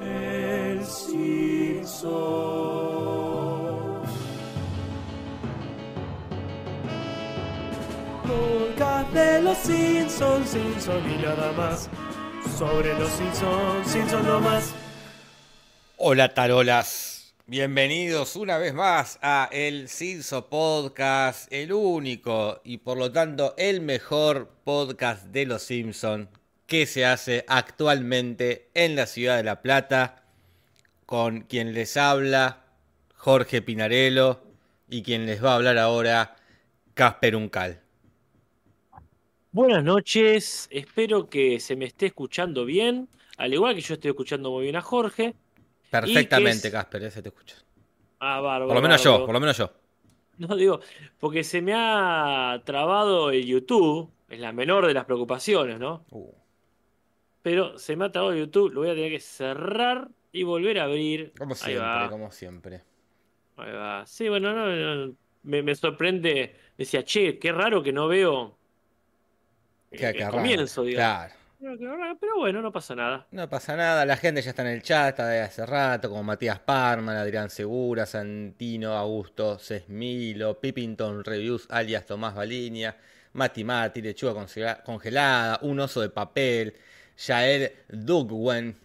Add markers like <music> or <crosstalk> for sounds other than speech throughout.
El Simpson. Podcast de los Simpsons, Simpson y nada más. Sobre los Simpsons, Simpson no más. Hola tarolas, bienvenidos una vez más a el Cinso Podcast, el único y por lo tanto el mejor podcast de los Simpson que se hace actualmente en la ciudad de La Plata, con quien les habla Jorge Pinarello y quien les va a hablar ahora Casper Uncal. Buenas noches, espero que se me esté escuchando bien, al igual que yo estoy escuchando muy bien a Jorge. Perfectamente, es- Casper, ese te escucha. Ah, bárbaro. Por lo menos yo, por lo menos yo. No digo, porque se me ha trabado el YouTube, es la menor de las preocupaciones, ¿no? Uh, Pero se me ha trabado YouTube, lo voy a tener que cerrar y volver a abrir. como siempre, como siempre. ahí va. Sí, bueno, no, no, me, me sorprende. Decía, che, qué raro que no veo Que- el, comienzo, digamos. Claro. Pero, bueno, no pasa nada. No pasa nada, la gente ya está en el chat, está de hace rato, como Matías Parman, Adrián Segura, Santino, Augusto, Sesmilo, Pipington Reviews, alias Tomás Baliña, Mati Mati, Lechuga congela- congelada, Un oso de papel, Yael Dugwen,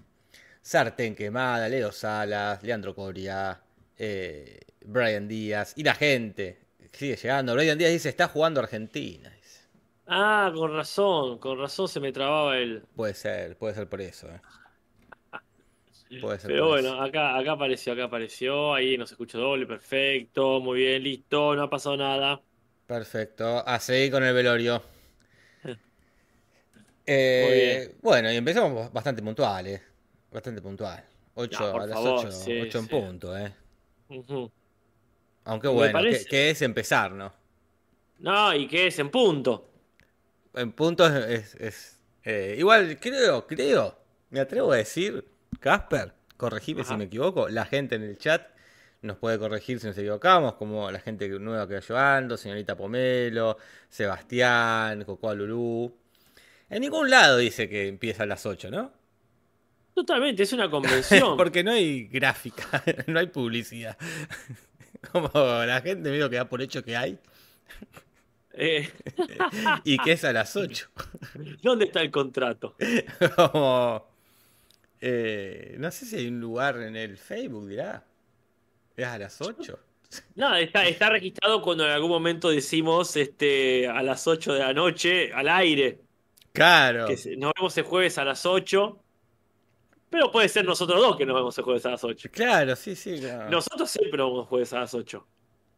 Sartén quemada, Leo Salas, Leandro Coria, eh, Brian Díaz, y la gente sigue llegando. Brian Díaz dice, está jugando Argentina. dice. Ah, con razón, con razón se me trababa el. Puede ser, puede ser por eso. eh. Puede ser Pero por bueno, eso. acá, acá apareció, acá apareció, ahí nos escucha doble, perfecto, muy bien, listo, no ha pasado nada. Perfecto, a seguir con el velorio. Eh, bueno, y empezamos bastante puntuales. Bastante puntual. 8 Ya, por a las favor, 8, sí, en sí. punto, ¿eh? Aunque bueno, parece- que, que es empezar, ¿no? No, y que es en punto. En punto es. es- es, eh, igual, creo, creo, me atrevo a decir, Casper, corregime si me equivoco, la gente en el chat nos puede corregir si nos equivocamos, como la gente nueva que va llevando, señorita Pomelo, Sebastián, Cocoa Lulú. En ningún lado dice que empieza a las 8, ¿no? Totalmente, es una <laughs> convención. Porque no hay gráfica, <laughs> no hay publicidad. <laughs> Como la gente medio que da por hecho que hay Eh, y que es a las 8. ¿dónde está el contrato? Como, eh, no sé si hay un lugar en el Facebook, dirá. Es a las 8. No, está, está registrado cuando en algún momento decimos este, a las 8 de la noche al aire. Claro. Que nos vemos el jueves a las 8. Pero puede ser nosotros dos que nos vemos el jueves a las 8. Claro, sí, sí. claro. Nosotros siempre nos vemos jueves a las 8.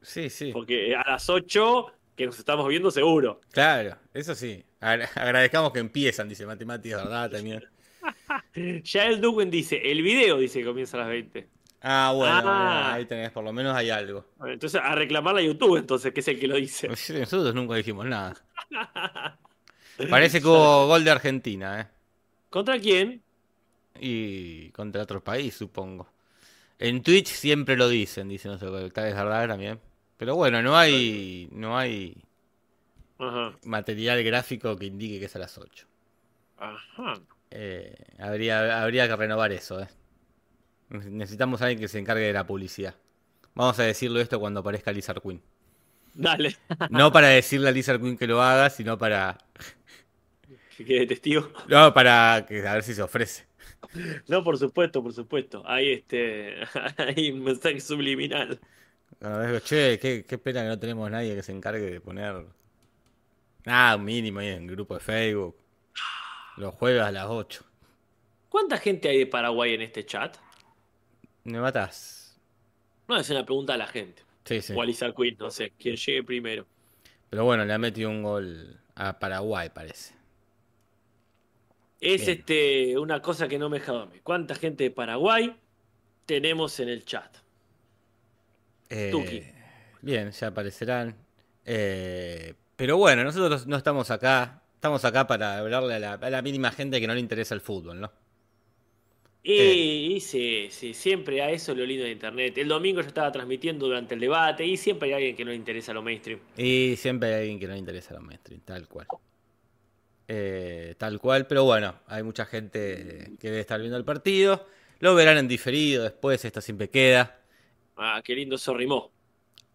Sí, sí. Porque a las 8 que nos estamos viendo seguro. Claro, eso sí. Agra- agradezcamos que empiezan, dice Matemáticas, ¿verdad? También. <laughs> Ya el Duquen dice, el video dice que comienza a las 20. Ah, bueno, Ah. ahí tenés, por lo menos hay algo. Bueno, entonces a reclamarle a YouTube entonces, que es el que lo dice. Nosotros nunca dijimos nada. <laughs> Parece que hubo gol de Argentina, ¿eh? ¿Contra quién? Y contra otro país, supongo. En Twitch siempre lo dicen, dicen, tal vez verdad también. Pero bueno, no hay, no hay Ajá. material gráfico que indique que es a las 8. Ajá. Eh, habría, habría que renovar eso, ¿eh? Necesitamos a alguien que se encargue de la publicidad. Vamos a decirlo esto cuando aparezca Lizard Queen. Dale, No para decirle a Lizard Queen que lo haga, sino para. <laughs> que quede testigo. No, para que, a ver si se ofrece. No, por supuesto, por supuesto. Hay este, <laughs> hay un mensaje subliminal. Che, qué, qué pena que no tenemos nadie que se encargue de poner. Nada, un mínimo ahí en el grupo de Facebook. Los jueves a las 8. ¿Cuánta gente hay de Paraguay en este chat? Me matás. No, es una pregunta a la gente. Sí, sí. O a Lisa Queen, no sé, quién llegue primero. Pero bueno, le ha metido un gol a Paraguay, parece. Es Bien. este una cosa que no me deja dormir. ¿Cuánta gente de Paraguay tenemos en el chat? Eh, Tuki. bien, ya aparecerán. Eh, pero bueno, nosotros no estamos acá. Estamos acá para hablarle a la, a la mínima gente que no le interesa el fútbol, ¿no? Y, Eh. y sí, sí, siempre a eso es lo lindo de internet. El domingo yo estaba transmitiendo durante el debate y siempre hay alguien que no le interesa lo mainstream. Y siempre hay alguien que no le interesa los mainstream, tal cual. Eh, tal cual, pero bueno, hay mucha gente que debe estar viendo el partido. Lo verán en diferido después, esto siempre queda. Ah, qué lindo eso rimó.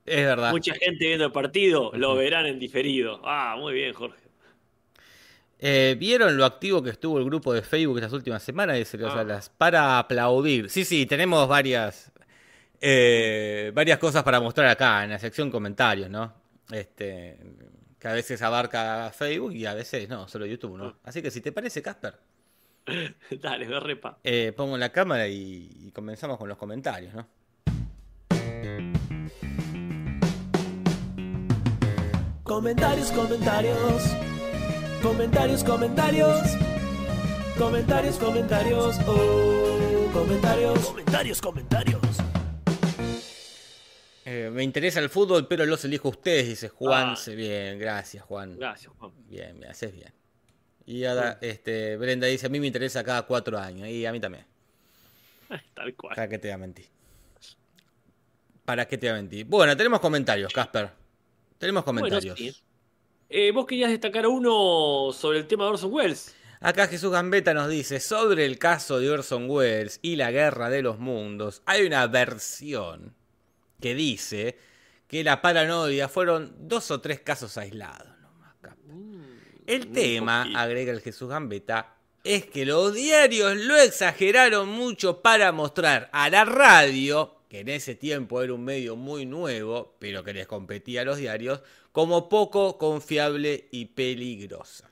Es verdad. Mucha gente viendo el partido, lo verán en diferido. Ah, muy bien, Jorge. Eh, ¿Vieron lo activo que estuvo el grupo de Facebook estas últimas semanas? Es- o sea, Ah. las- para aplaudir. Sí, sí, tenemos varias, eh, varias cosas para mostrar acá en la sección comentarios, ¿no? Este, que a veces abarca Facebook y a veces no, solo YouTube, ¿no? Así que si te parece, Casper, <laughs> Dale, me repa. eh, pongo la cámara y, y comenzamos con los comentarios, ¿no? Comentarios, comentarios. Comentarios, comentarios. Comentarios, comentarios. Oh, comentarios. Comentarios, comentarios. Eh, me interesa el fútbol, pero los elijo a ustedes, dice Juan. Ah. Se- Bien, gracias, Juan. Gracias, Juan. Bien, bien, haces bien. Y ahora, este, Brenda dice, a mí me interesa cada cuatro años. Y a mí también. Tal cual. ¿Para qué te voy a mentir? ¿Para qué te voy a mentir? Bueno, tenemos comentarios, Casper. Tenemos comentarios. Bueno, sí. Eh, vos querías destacar uno sobre el tema de Orson Welles. Acá Jesús Gambetta nos dice, sobre el caso de Orson Welles y la guerra de los mundos, hay una versión que dice que la paranoia fueron dos o tres casos aislados. Casper. El tema, agrega el Jesús Gambetta, es que los diarios lo exageraron mucho para mostrar a la radio, que en ese tiempo era un medio muy nuevo, pero que les competía a los diarios, como poco confiable y peligrosa.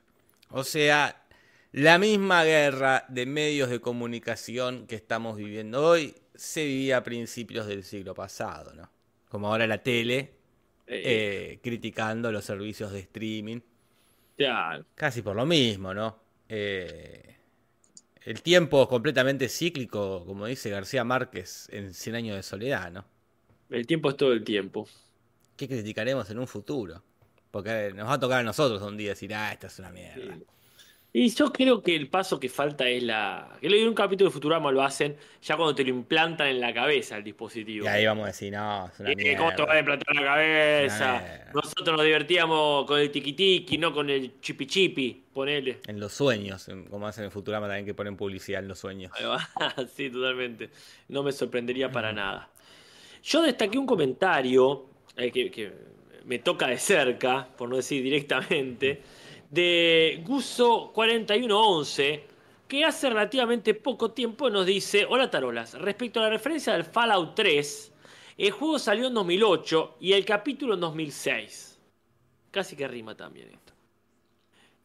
O sea, la misma guerra de medios de comunicación que estamos viviendo hoy se vivía a principios del siglo pasado, ¿no? Como ahora la tele, Eh, eh, criticando los servicios de streaming. ya, Casi por lo mismo, ¿no? Eh, el tiempo es completamente cíclico, como dice García Márquez en Cien años de soledad, ¿no? el tiempo es todo el tiempo. ¿Qué criticaremos en un futuro? Porque nos va a tocar a nosotros un día decir, ah, esta es una mierda. Sí. Y yo creo que el paso que falta es la. Que leí un capítulo de Futurama lo hacen ya cuando te lo implantan en la cabeza el dispositivo. Y ahí vamos a decir, no, es una ¿Cómo te van a implantar en la cabeza? Nosotros nos divertíamos con el tiki, no con el chipi chipi, ponele. En los sueños, en- como hacen en Futurama también que ponen publicidad en los sueños. <laughs> Sí, totalmente. No me sorprendería para nada. Yo destaqué un comentario eh, que, que me toca de cerca, por no decir directamente, de Guso4111, que hace relativamente poco tiempo nos dice, hola Tarolas, respecto a la referencia del Fallout 3, el juego salió en 2008 y el capítulo en 2006. Casi que rima también esto.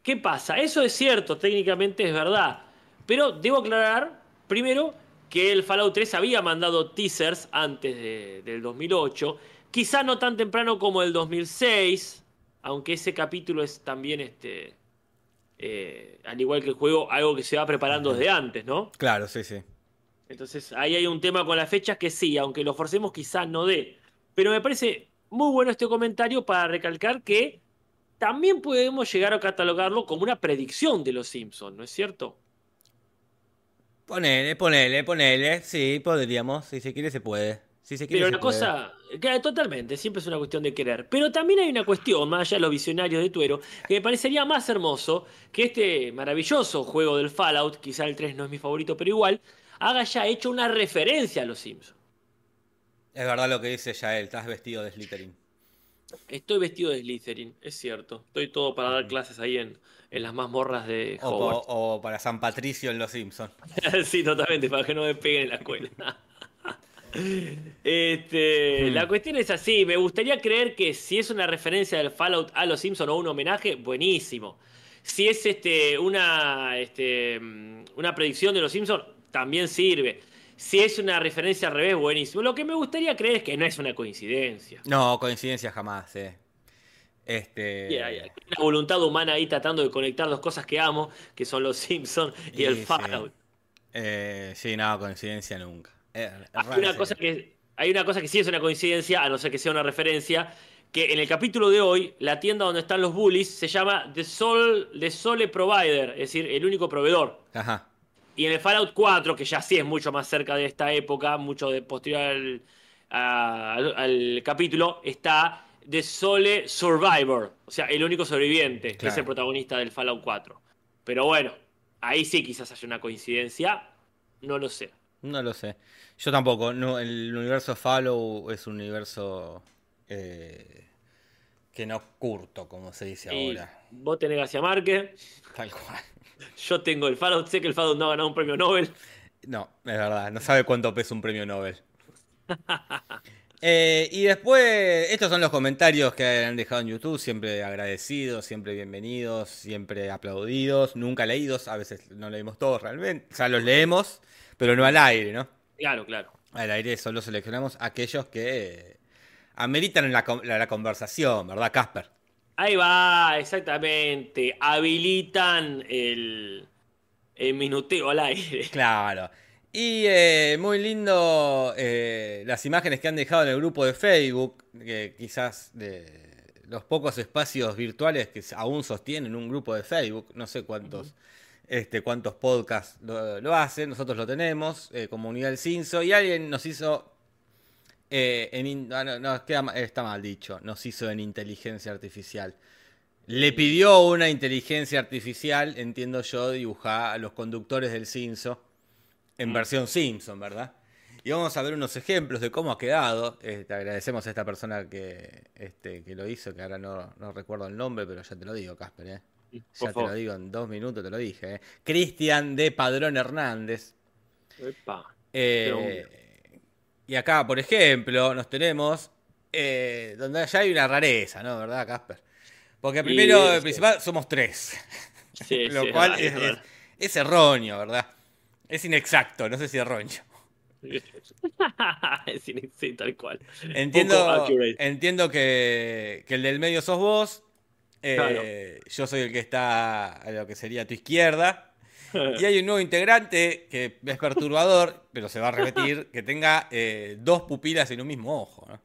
¿Qué pasa? Eso es cierto, técnicamente es verdad. Pero debo aclarar, primero, que el Fallout 3 había mandado teasers antes de- del 2008. Quizá no tan temprano como el 2006, aunque ese capítulo es también, este, eh, al igual que el juego, algo que se va preparando desde antes, ¿no? Claro, sí, sí. Entonces ahí hay un tema con las fechas que sí, aunque lo forcemos quizás no dé. Pero me parece muy bueno este comentario para recalcar que también podemos llegar a catalogarlo como una predicción de los Simpsons, ¿no es cierto? Ponele, ponele, ponele. Sí, podríamos. Si se quiere, se puede. Si se quiere, Pero se la puede. cosa, totalmente, siempre es una cuestión de querer. Pero también hay una cuestión, más allá de los visionarios de Tuero, que me parecería más hermoso que este maravilloso juego del Fallout, quizá el 3 no es mi favorito, pero igual, haga ya hecho una referencia a los Simpsons. Es verdad lo que dice Yael, estás vestido de Slytherin. Estoy vestido de Slytherin, es cierto. Estoy todo para dar clases ahí en, en las mazmorras de O, Hogwarts. o para San Patricio en Los Simpsons. <laughs> sí, totalmente, para que no me peguen en la escuela. Este, Hmm. La cuestión es así, me gustaría creer que si es una referencia del Fallout a los Simpsons o un homenaje, buenísimo. Si es este, una, este, mm, una predicción de los Simpsons, también sirve. Si es una referencia al revés, buenísimo. Lo que me gustaría creer es que no es una coincidencia. No, coincidencia jamás, eh. Este. Una voluntad humana ahí tratando de conectar dos cosas que amo, que son los Simpsons y, Y el sí. Fallout. eh, sí, no, coincidencia nunca. Eh, Hay una, cosa que, hay una cosa que sí es una coincidencia, a no ser que sea una referencia, que en el capítulo de hoy, la tienda donde están los bullies se llama The, Sol, The Sole Provider, es decir, el único proveedor. Ajá. Y en el Fallout 4, que ya sí es mucho más cerca de esta época, mucho de posterior al, a- al- al capítulo, está The Sole Survivor, o sea, el único sobreviviente, que es el protagonista del Fallout 4. Pero bueno, ahí sí quizás haya una coincidencia, no lo sé. No lo sé. Yo tampoco. No, el universo Follow es un universo eh, que no curto, como se dice Y ahora. vos tenés García Márquez, Tal cual. <laughs> yo tengo el Fallout, sé que el Fallout no ha ganado un premio Nobel. No, es verdad. No sabe cuánto pesa un premio Nobel. <laughs> Eh, y después, estos son los comentarios que han dejado en YouTube, siempre agradecidos, siempre bienvenidos, siempre aplaudidos, nunca leídos, a veces no leímos todos realmente, o sea, los leemos, pero no al aire, ¿no? Claro, claro. Al aire solo seleccionamos aquellos que ameritan la, con- la- la conversación, ¿verdad, Casper? Ahí va, exactamente. Habilitan el, el minuteo al aire. <laughs> Claro. Y eh, muy lindo eh, las imágenes que han dejado en el grupo de Facebook, que quizás de los pocos espacios virtuales que aún sostienen un grupo de Facebook, no sé cuántos, este, cuántos podcasts lo, lo hacen, nosotros lo tenemos, eh, Comunidad del Cinso, y alguien nos hizo, eh, en ah, no, no, queda ma- está mal dicho, nos hizo en inteligencia artificial. Le pidió una inteligencia artificial, entiendo yo, dibujar a los conductores del Cinso en versión Simpson, ¿verdad? Y vamos a ver unos ejemplos de cómo ha quedado. Eh, te agradecemos a esta persona que, este, que lo hizo, que ahora no, no recuerdo el nombre, pero ya te lo digo, Casper. ¿eh? Por Ya te lo digo en dos minutos, te lo dije. ¿eh? Cristian de Padrón Hernández. Epa. Eh, y acá, por ejemplo, nos tenemos eh, donde ya hay una rareza, ¿no? ¿Verdad, Casper? Porque primero, principal, somos tres. Sí, <laughs> Lo sí, es cual es, es es- es erróneo, ¿verdad? Es inexacto, no sé si erróneo. <laughs> sí, sí, tal cual. Entiendo, entiendo que, que el del medio sos vos. Eh, Claro. Yo soy el que está a lo que sería a tu izquierda. <laughs> Y hay un nuevo integrante que es perturbador, pero se va a repetir, que tenga eh, dos pupilas en un mismo ojo. ¿no?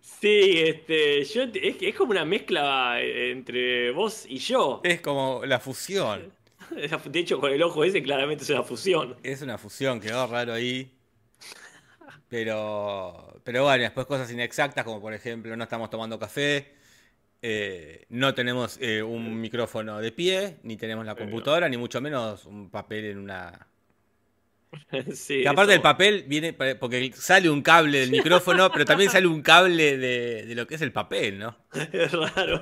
Sí, este, yo, es, es como una mezcla eh, entre vos y yo. Es como la fusión. <laughs> De hecho, con el ojo ese claramente es una fusión. Es una fusión, quedó raro ahí. Pero, pero bueno, después cosas inexactas, como por ejemplo, no estamos tomando café, eh, no tenemos eh, un micrófono de pie, ni tenemos la computadora, ni mucho menos un papel en una. <laughs> Sí, Que aparte eso- del papel viene porque sale un cable del micrófono, <laughs> pero también sale un cable de, de lo que es el papel, ¿no? <laughs> Es raro.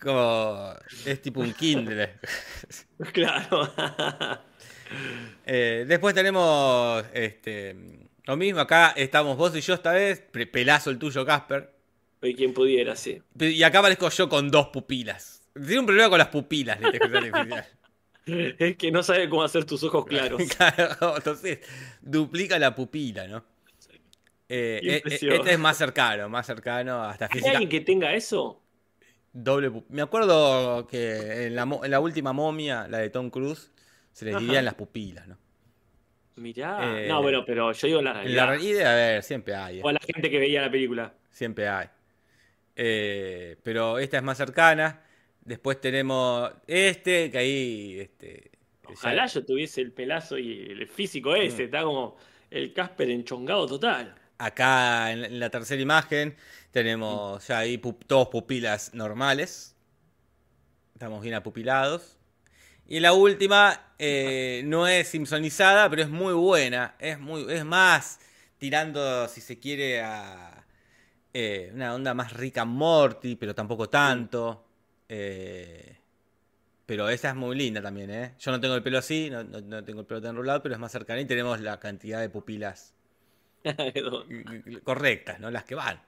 Como es tipo un Kindle. claro. Eh, después tenemos este, lo mismo, acá estamos vos y yo esta vez, pelazo el tuyo, Casper. Y quien pudiera, sí. Y acá aparezco yo con dos pupilas. Tiene un problema con las pupilas, la artificial. <laughs> Es que no sabe cómo hacer tus ojos claros. <laughs> Claro, entonces duplica la pupila, ¿no? Eh, eh, impresión. este es más cercano, más cercano hasta ¿Hay física. alguien que tenga eso? Doble pu- Me acuerdo que en la, en la última momia, la de Tom Cruise, se les dividían las pupilas, ¿no? Mirá. Eh, no, bueno, pero yo digo la realidad. la realidad, a ver, siempre hay. eh. O a la gente que veía la película. Siempre hay. Eh, pero esta es más cercana. Después tenemos este, que ahí. Este, Ojalá ya- yo tuviese el pelazo y el físico Mm. ese. Está como el Casper enchongado total. acá en, la- tercera imagen tenemos ya ahí pu- todos pupilas normales. Estamos bien apupilados. Y la última eh, no es simpsonizada, pero es muy buena. Es, muy, es más tirando, si se quiere, a eh, una onda más rica Morty, pero tampoco tanto. Eh, pero esa es muy linda también, ¿eh? Yo no tengo el pelo así, no, no- no tengo el pelo tan enrolado, pero es más cercana y tenemos la cantidad de pupilas <laughs> correctas, ¿no? Las que van.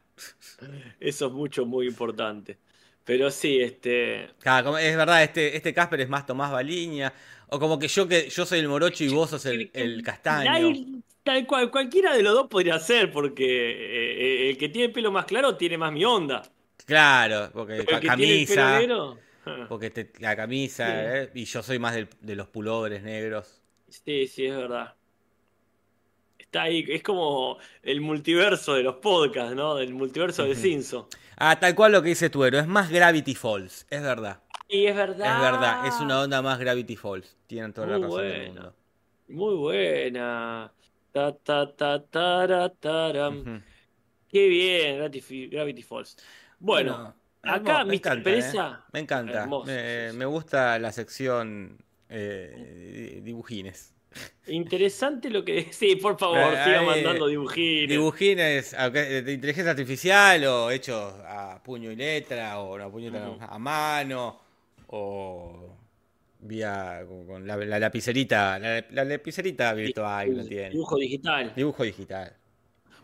Eso es mucho, muy importante. Pero sí, este. Claro, es verdad, este, este Casper es más Tomás Baliña. O como que yo que yo soy el morocho y vos sos el, el castaño. Tal cual, cualquiera de los dos podría ser, porque eh, eh, el que tiene el pelo más claro tiene más mi onda. Claro, porque pelo camisa. negro. <laughs> Porque <laughs> te- la camisa, ¿eh? Y yo soy más del- de los pullovers negros. Sí, sí, es verdad. Está ahí, es como el multiverso de los podcasts, ¿no? Del multiverso de Simpson. Ah, tal cual lo que dice Tuero, es más Gravity Falls, es verdad. Y es verdad. Es verdad, es una onda más Gravity Falls. Tienen toda la razón del buena. mundo. Muy buena. Ta, ta, ta, tara, taram. Ujú. Qué bien, Gravity, Gravity Falls. Bueno, acá hermo- me encanta, Pereza. ¿eh? Me encanta. Me, gusta la sección eh, di- dibujines. Interesante lo que. <laughs> Sí, por favor, Eh, siga eh, mandando dibujines. Dibujines de inteligencia artificial o hechos a puño y letra o no, a puño y letra, a mano o vía con, la, la lapicerita, la, la lapicerita virtual lo tiene. Dibujo digital. Dibujo digital.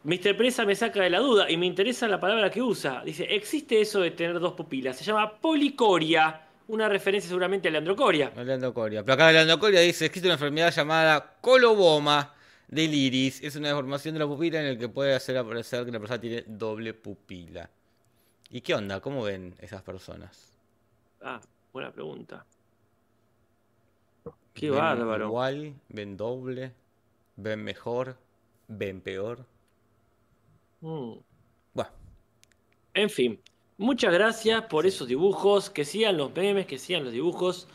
Mr. Presa me saca de la duda y me interesa la palabra que usa. Dice, existe eso de tener dos pupilas. Se llama policoria. Una referencia seguramente a la androcoria. Orlando Coria. Pero acá Orlando Coria dice, existe una enfermedad llamada coloboma del iris. Es una deformación de la pupila en la que puede hacer aparecer que la persona tiene doble pupila. ¿Y qué onda? ¿Cómo ven esas personas? Ah, buena pregunta. Qué ¿Ven bárbaro. Igual, ven doble, ven mejor, ven peor. Mm. Bueno, En fin, muchas gracias por esos dibujos. Que sigan los memes, que sigan los dibujos.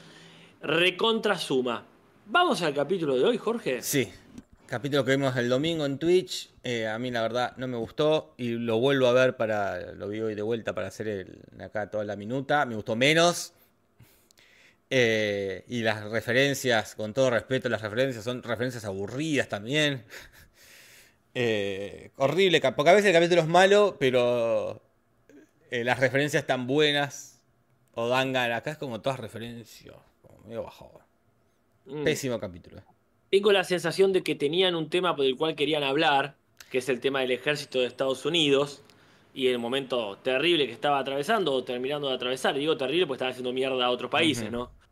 Recontra suma. Vamos al capítulo de hoy, Jorge. sí. Capítulo que vimos el domingo en Twitch. eh, a mí la verdad no me gustó y lo vuelvo a ver para. Lo vi hoy de vuelta para hacer el, acá toda la minuta. Me gustó menos. Eh, y las referencias, con todo respeto, las referencias son referencias aburridas también. <laughs> Eh, horrible, porque a veces el capítulo es malo, pero eh, las referencias están buenas o dan ganas. Acá es como todas referencias, como medio bajado. Mm. Pésimo capítulo. Tengo la sensación de que tenían un tema por el cual querían hablar, que es el tema del ejército de Estados Unidos y el momento terrible que estaba atravesando o terminando de atravesar. Digo terrible porque estaba haciendo mierda a otros países. ¿no?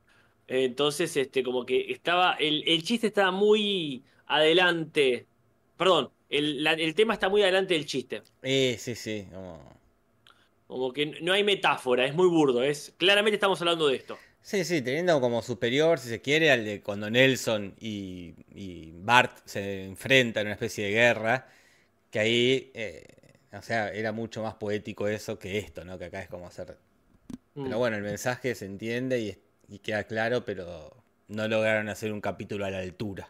Entonces, este, como que estaba. El, el chiste estaba muy adelante. Perdón, el, la- el tema está muy adelante del chiste. Eh, sí, sí. como- Como que no hay metáfora, es muy burdo. Es, claramente estamos hablando de esto. Sí, sí, teniendo como superior, si se quiere, al de cuando Nelson y, y Bart se enfrentan en una especie de guerra, que ahí, eh, o sea, era mucho más poético eso que esto, ¿no? Que acá es como hacer... Mm. Pero bueno, el mensaje se entiende y, y queda claro, pero no lograron hacer un capítulo a la altura.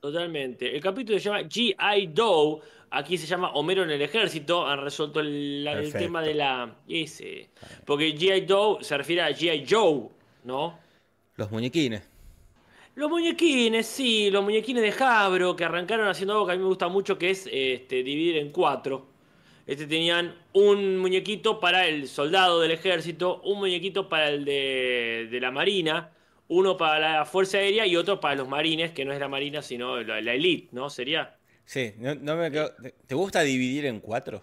Totalmente. El capítulo se llama G.I. Doe. Aquí se llama Homero en el ejército. Han resuelto el, tema de la. Ese. Porque G.I. Doe se refiere a G.I. Joe, ¿no? Los muñequines. Los muñequines, sí, los muñequines de Jabro que arrancaron haciendo algo que a mí me gusta mucho, que es este, dividir en cuatro. Este tenían un muñequito para el soldado del ejército, un muñequito para el de, de la marina, uno para la fuerza aérea y otro para los marines, que no es la marina, sino la, la elite, ¿no? Sería. Sí, no, no me quedo- ¿te- ¿Te gusta dividir en cuatro?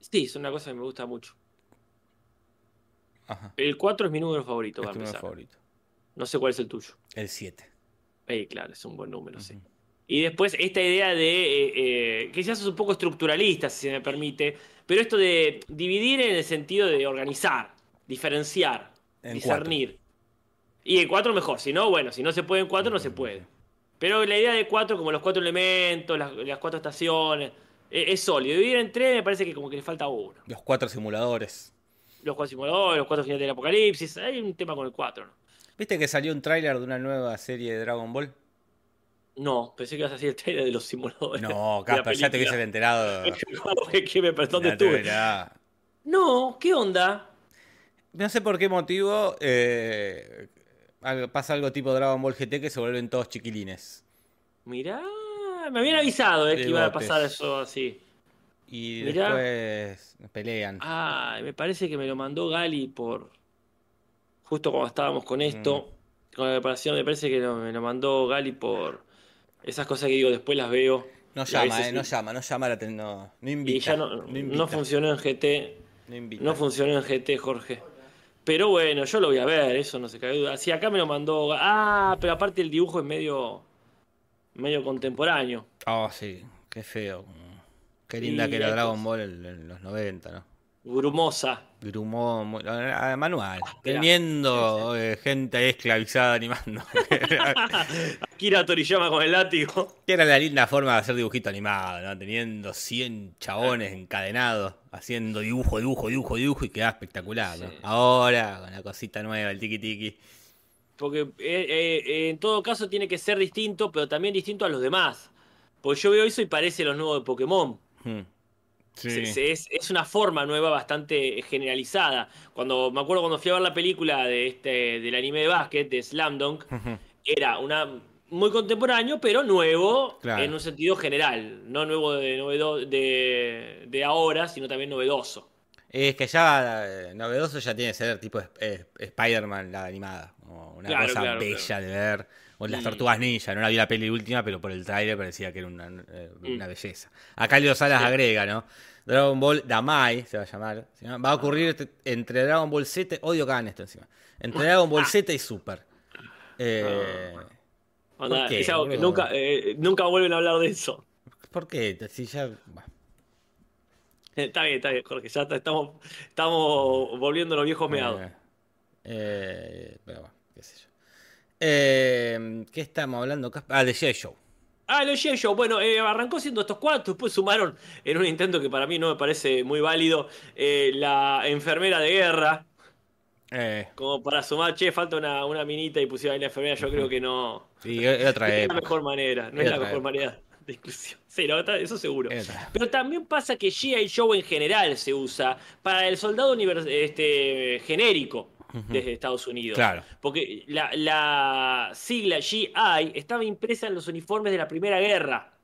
Sí, es una cosa que me gusta mucho. Ajá. El 4 es mi número favorito, Es para tu número favorito. No sé cuál es el tuyo. El 7. Eh, claro, es un buen número, sí. Y después esta idea de, eh, eh, quizás es un poco estructuralista, si se me permite, pero esto de dividir en el sentido de organizar, diferenciar, En discernir. Y en cuatro mejor, si no, bueno, si no se puede en cuatro, no se puede. Pero la idea de cuatro, como los cuatro elementos, las, las cuatro estaciones, eh, es sólido. Dividir en tres me parece que como que le falta uno. Los cuatro simuladores. Los cuatro simuladores, los cuatro finales del apocalipsis, hay un tema con el cuatro, ¿no? ¿Viste que salió un tráiler de una nueva serie de Dragon Ball? No, pensé que ibas a decir el trailer de los simuladores. No, Capa, ya te hubiese película. enterado. <laughs> ¿Qué me ¿Dónde estuve? No, ¿qué onda? No sé por qué motivo eh, pasa algo tipo Dragon Ball GT que se vuelven todos chiquilines. Mirá, me habían avisado eh, que iba a pasar eso así. Y Mirá. después pelean. Ah, me parece que me lo mandó Gali por. Justo cuando estábamos con esto, Mm. con la preparación, me parece que me lo mandó Gali por esas cosas que digo, después las veo. No llama, eh, no llama, no llama la no, no invita. Y ya no, no funcionó en GT. no invita. No funcionó en GT, Jorge. Pero bueno, yo lo voy a ver, eso no se cabe duda. Sí, acá me lo mandó. Ah, pero aparte el dibujo es medio. medio contemporáneo. Oh, sí, qué feo. Qué linda Y que era Dragon. Ball en, los 90, ¿no? Grumosa. Grumó, ah, manual. Mira. Teniendo eh, gente esclavizada animando. <laughs> Akira Toriyama con el látigo. <laughs> Que era la linda forma de hacer dibujito animado, ¿no? Teniendo 100 chabones encadenados, haciendo dibujo, dibujo, dibujo, dibujo y quedaba espectacular, ¿no? Sí. Ahora, con la cosita nueva, el tiki tiki. Porque eh, eh, en todo caso tiene que ser distinto, pero también distinto a los demás. Porque yo veo eso y parece lo nuevo de Pokémon. Hmm. Sí. Es, es una forma nueva bastante generalizada. Cuando me acuerdo cuando fui a ver la película de este del anime de básquet, de Slam Dunk, era una muy contemporáneo, pero nuevo Claro. en un sentido general. No nuevo de, novedo- de, de ahora, sino también novedoso. Es que ya eh, novedoso ya tiene que ser tipo eh, Spider-Man, la animada. o una Claro, cosa claro, bella de ver. O las Mm. tortugas ninja. No la vi la peli última, pero por el tráiler parecía que era una, eh, Mm. una belleza. Acá Leo Salas Sí. agrega, ¿no? Dragon Ball Damai se va a llamar. ¿sí? Va a ocurrir t- entre Dragon Ball Z. Odio hagan esto encima. Entre Dragon Ball <laughs> Z y Super. Eh, Onda, ¿Por qué, es algo que boludo? nunca, eh, nunca vuelven a hablar de eso. ¿Por qué? Si ya. bah. Está bien, está bien, Jorge. Ya está- estamos, estamos volviendo a los viejos meados. Eh, eh, pero bueno, qué sé yo. Eh, ¿Qué estamos hablando? Ah, de G.I. Show. Ah, lo yo. Bueno, eh, arrancó siendo estos cuatro, después sumaron en un intento que para mí no me parece muy válido eh, la enfermera de guerra. Eh, Como para sumar, che, falta una, una minita y pusieron ahí la enfermera. Yo creo que no. sí, otra es la mejor manera. No Es la mejor época. manera de inclusión. Sí, no, eso seguro. Pero también pasa que G.I. Joe en general se usa para el soldado este, genérico desde Estados Unidos. Claro. Porque la, la sigla GI estaba impresa en los uniformes de la Primera Guerra.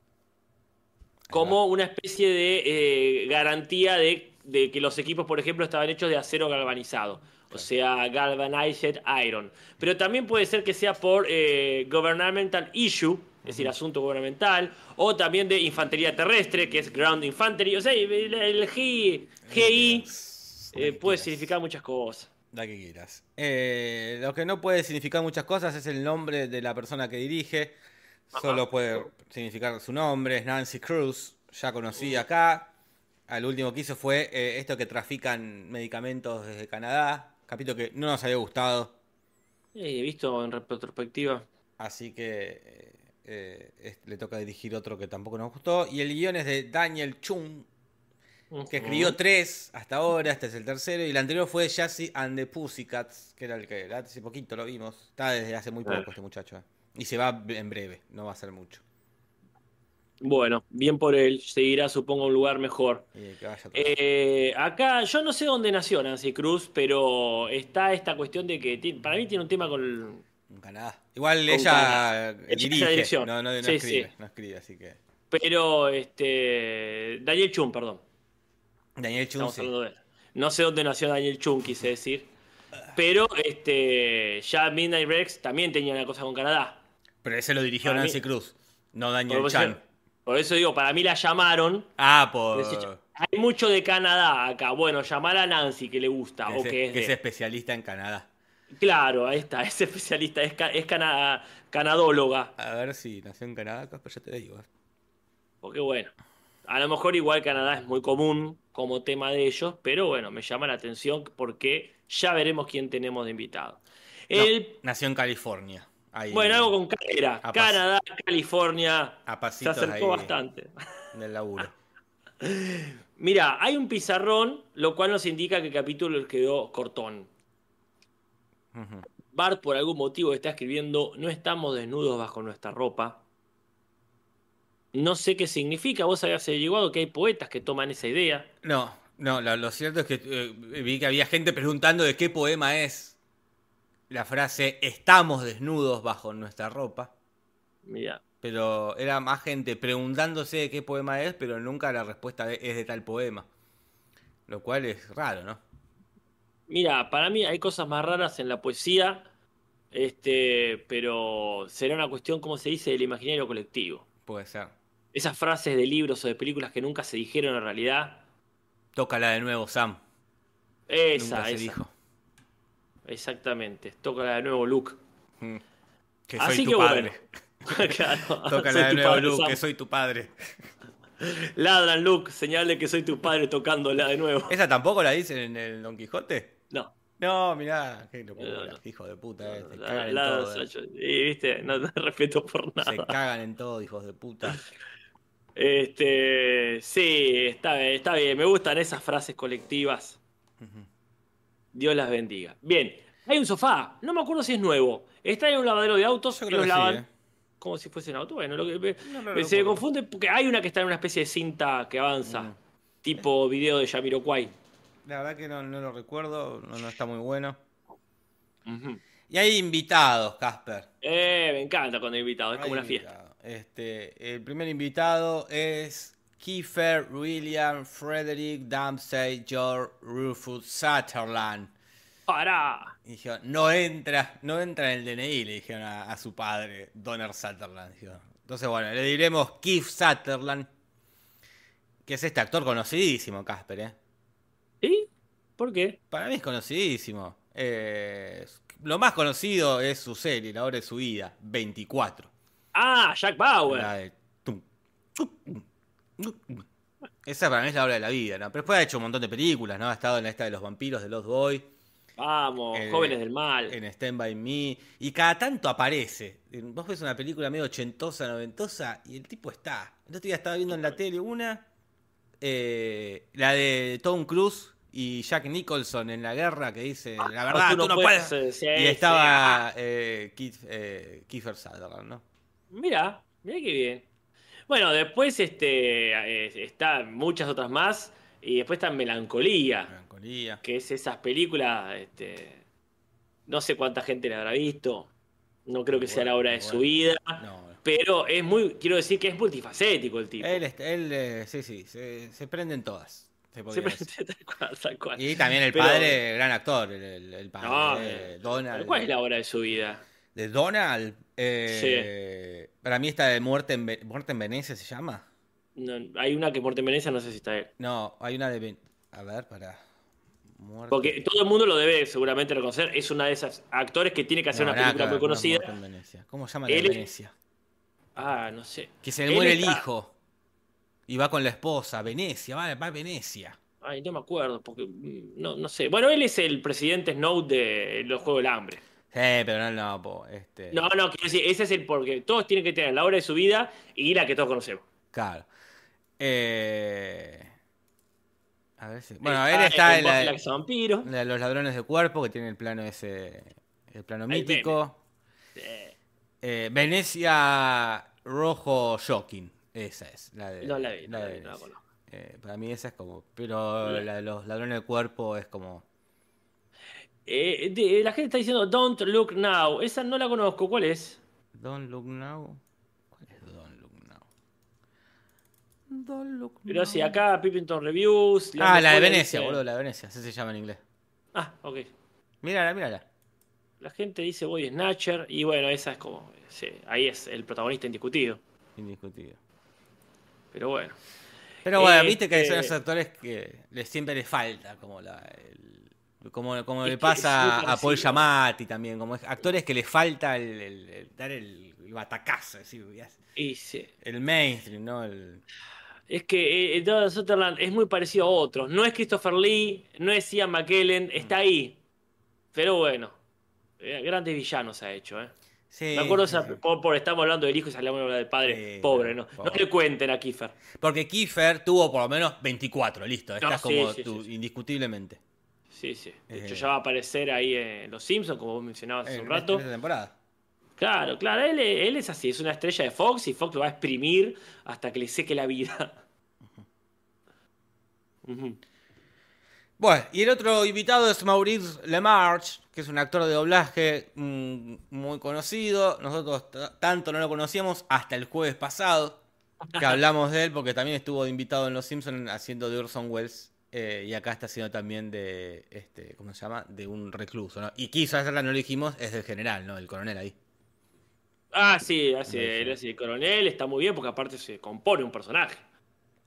Como una especie de eh, garantía de, de que los equipos, por ejemplo, estaban hechos de acero galvanizado. O sea, galvanized iron. Pero también puede ser que sea por eh, governmental issue, es decir, asunto gubernamental, o también de infantería terrestre, que es ground infantry. O sea, el, el GI, GI eh, puede significar muchas cosas. La que quieras. Eh, lo que no puede significar muchas cosas es el nombre de la persona que dirige. Solo puede significar su nombre, es Nancy Cruz. Ya conocí acá. Al último que hizo fue eh, esto que trafican medicamentos desde Canadá. Capítulo que no nos había gustado. Eh, visto en retrospectiva. Así que eh, eh, es- le toca dirigir otro que tampoco nos gustó. Y el guion es de Daniel Chung, que escribió tres hasta ahora. Este es el tercero. Y el anterior fue Jazzy and the Pussycats, que era el que hace poquito lo vimos. Está desde hace muy poco este muchacho. eh. Y se va en breve, no va a ser mucho. Bueno, bien por él, seguirá supongo un lugar mejor. Eh, acá yo no sé dónde nació Nancy Cruz, pero está esta cuestión de que para mí tiene un tema con... Canadá. Igual con ella Canadá. Dirige, no, no, no Sí, escribe, sí. no escribe, así que. Pero, este... Daniel Chun, perdón. Daniel Chun, sí. de. No sé dónde nació Daniel Chun, quise decir. Pero, este... Ya Midnight Rex también tenía una cosa con Canadá. Pero ese lo dirigió Para mí- Nancy Cruz, no Daniel Chan. Por eso digo, para mí la llamaron Ah, por. Hay mucho de Canadá acá. Bueno, llamar a Nancy que le gusta. que o es, que es que es especialista en Canadá. Claro, ahí está, <laughs> es especialista, es, ca- es cana- canadóloga. A ver si nació en Canadá, pero ya te digo. Porque bueno, a lo mejor igual Canadá es muy común como tema de ellos, pero bueno, me llama la atención porque ya veremos quién tenemos de invitado. No, El, nació en California. Ahí, bueno, algo con cadera. A pas- Canadá, California. A Se acercó ahí bastante. del laburo. <laughs> Mira, hay un pizarrón, lo cual nos indica que el capítulo quedó cortón. Bart por algún motivo está escribiendo no estamos desnudos bajo nuestra ropa. No sé qué significa, vos habías averiguado que hay poetas que toman esa idea. No, no, lo, lo cierto es que eh, vi que había gente preguntando de qué poema es la frase estamos desnudos bajo nuestra ropa. Mira, Pero era más gente preguntándose de qué poema es, pero nunca la respuesta es de tal poema. Lo cual es raro, ¿no? mira, para mí hay cosas más raras en la poesía, este, pero será una cuestión, como se dice, del imaginario colectivo. Puede ser. Esas frases de libros o de películas que nunca se dijeron en realidad, Tócala de nuevo, Sam. esa, nunca se esa. dijo. Exactamente. Toca de nuevo Luke. Mm. Que soy Así tu que padre. bueno. <laughs> claro. soy Tócala de nuevo, padre, Luke, Sam. que soy tu padre. <laughs> Ladran, Luke, señal de que soy tu padre tocándola de nuevo. ¿Esa tampoco la dicen en el Don Quijote? No. No, mirá, qué locura, No, no. hijo de puta. eh, se La- cagan en la- todo. eh. y, viste, no te <laughs> respeto por Se nada. cagan en todo, hijos de puta. Este, sí, está bien, está bien. Me gustan esas frases colectivas. Ujú. Dios las bendiga. Bien, hay un sofá. No me acuerdo si es nuevo. Está en un lavadero de autos. Los que sí, lavan eh. como si fuese un auto. Bueno, lo que me- No, no se recuerdo. confunde porque hay una que está en una especie de cinta que avanza. Mm. Tipo video de Yamiroquai. La verdad que no, no lo recuerdo, no, no está muy bueno. Y hay invitados, Casper. Eh, me encanta cuando hay invitados, es como Hay una fiesta. Este, el primer invitado es Kiefer William Frederick Dempsey George Rufus Sutherland. ¡Pará! Y dijeron, no entra, no entra en el DNI, le dijeron a, a su padre, Donner Sutherland. dijeron. Entonces, bueno, le diremos Keith Sutherland, que es este actor conocidísimo, Casper, ¿eh? ¿Y? ¿Por qué? Para mí es conocidísimo. Eh, lo más conocido es su serie, la hora de su vida, 24. Ah, Jack Bauer. La de Esa para mí es la hora de la vida, ¿no? Pero después ha hecho un montón de películas, ¿no? Ha estado en esta de los vampiros de Lost Boy, Vamos, Eh, jóvenes del mal. en Stand By Me, y cada tanto aparece. Vos ves una película medio ochentosa, noventosa, y el tipo está. El otro día estaba viendo en la tele una, eh, la de Tom Cruise y Jack Nicholson en la guerra, que dice, la verdad, tú no, puedes. sí, y sí, estaba ah. eh, Keith, Kiefer Sutherland, ¿no? Mira, mira qué bien. Bueno, después este, eh, está muchas otras más. Y después está Melancolía, Melancolía. que es esas películas. Este, no sé cuánta gente la habrá visto. No creo que sea la obra de su vida. No, Pero es muy, quiero decir que es multifacético el tipo. Él, él eh, sí, sí, se, se prenden todas. se decir. <laughs> tal cual, tal cual. Y también el Pero- padre, gran actor, el, padre No, eh, Donald. ¿Cuál es la obra de su vida? De Donald. eh, Para mí esta de Muerte en, Ve- Muerte en Venecia se llama. No, hay una que Muerte en Venecia, no sé si está él. No, hay una de... Ven- A ver, para... Muerte... Porque todo el mundo lo debe seguramente reconocer. Es una de esas actores que tiene que hacer No, una película muy conocida. En Venecia. ¿Cómo se llama la de Él es- Venecia? Ah, no sé. Que se le muere el está- hijo. Y va con la esposa. Venecia, va, va a Venecia. Ay, no me acuerdo, porque mm, no, no sé. Bueno, él es el presidente Snow de los Juegos del Hambre. Sí, pero no, no, po, este... No, no, quiero decir, ese es el porque todos tienen que tener la obra de su vida y la que todos conocemos. Claro. Eh... A ver si... Bueno, él está en la, la de los ladrones de cuerpo, que tiene el plano ese... El plano mítico. Eh, Venecia Rojo Shocking. Esa es. La de, No la vi, no la vi, de no la conozco. Eh, para mí esa es como... Pero la de los ladrones de cuerpo es como... eh, de- la gente está diciendo Don't Look Now. Esa no la conozco. ¿Cuál es? Don't Look Now. ¿Cuál es Don't Look Now? Don't Look Pero Now. sí, acá Pippington Reviews. Ah, la de Venecia, dice- boludo, la de Venecia. Así se llama en inglés. Ah, ok. Mírala, mírala. La gente dice Body Snatcher y bueno, esa es como... sí, ahí es el protagonista indiscutido. Indiscutido. Pero bueno. Pero bueno, Este- viste que son esos actores que les, siempre les falta, como la, el- como, como Es le pasa a Paul. Giamatti también, como es- actores que les falta el, el- el- dar el, el batacazo, sí. el mainstream, ¿no? El, Es que eh, Donald Sutherland es muy parecido a otros. No es Christopher Lee, no es Ian McKellen, está ahí. Pero bueno, eh, grandes villanos ha hecho, ¿eh? sí, Me acuerdo, esa- por, por estamos hablando del hijo y salíamos a hablar del padre. Sí, pobre, ¿no? pobre. No le cuenten a Kiefer. Porque Kiefer tuvo por lo menos 24, listo, estás No, sí, como tú, indiscutiblemente. Sí, sí. De hecho, Eh. ya va a aparecer ahí en Los Simpsons, como vos mencionabas hace En un rato. esta temporada. Claro, claro, él, él es así, es una estrella de Fox y Fox lo va a exprimir hasta que le seque la vida. Bueno, y el otro invitado es Maurice Lemarche, que es un actor de doblaje mm, muy conocido. Nosotros tanto no lo conocíamos hasta el jueves pasado, que hablamos de él, porque también estuvo invitado en Los Simpsons haciendo de Orson Welles. Eh, y acá está haciendo también de, este, ¿cómo se llama? De un recluso, ¿no? Y quiso hacerla, no lo dijimos, es del general, ¿no? El coronel ahí. Ah, sí, hace, Sí, sí. él hace de coronel, está muy bien porque aparte se compone un personaje.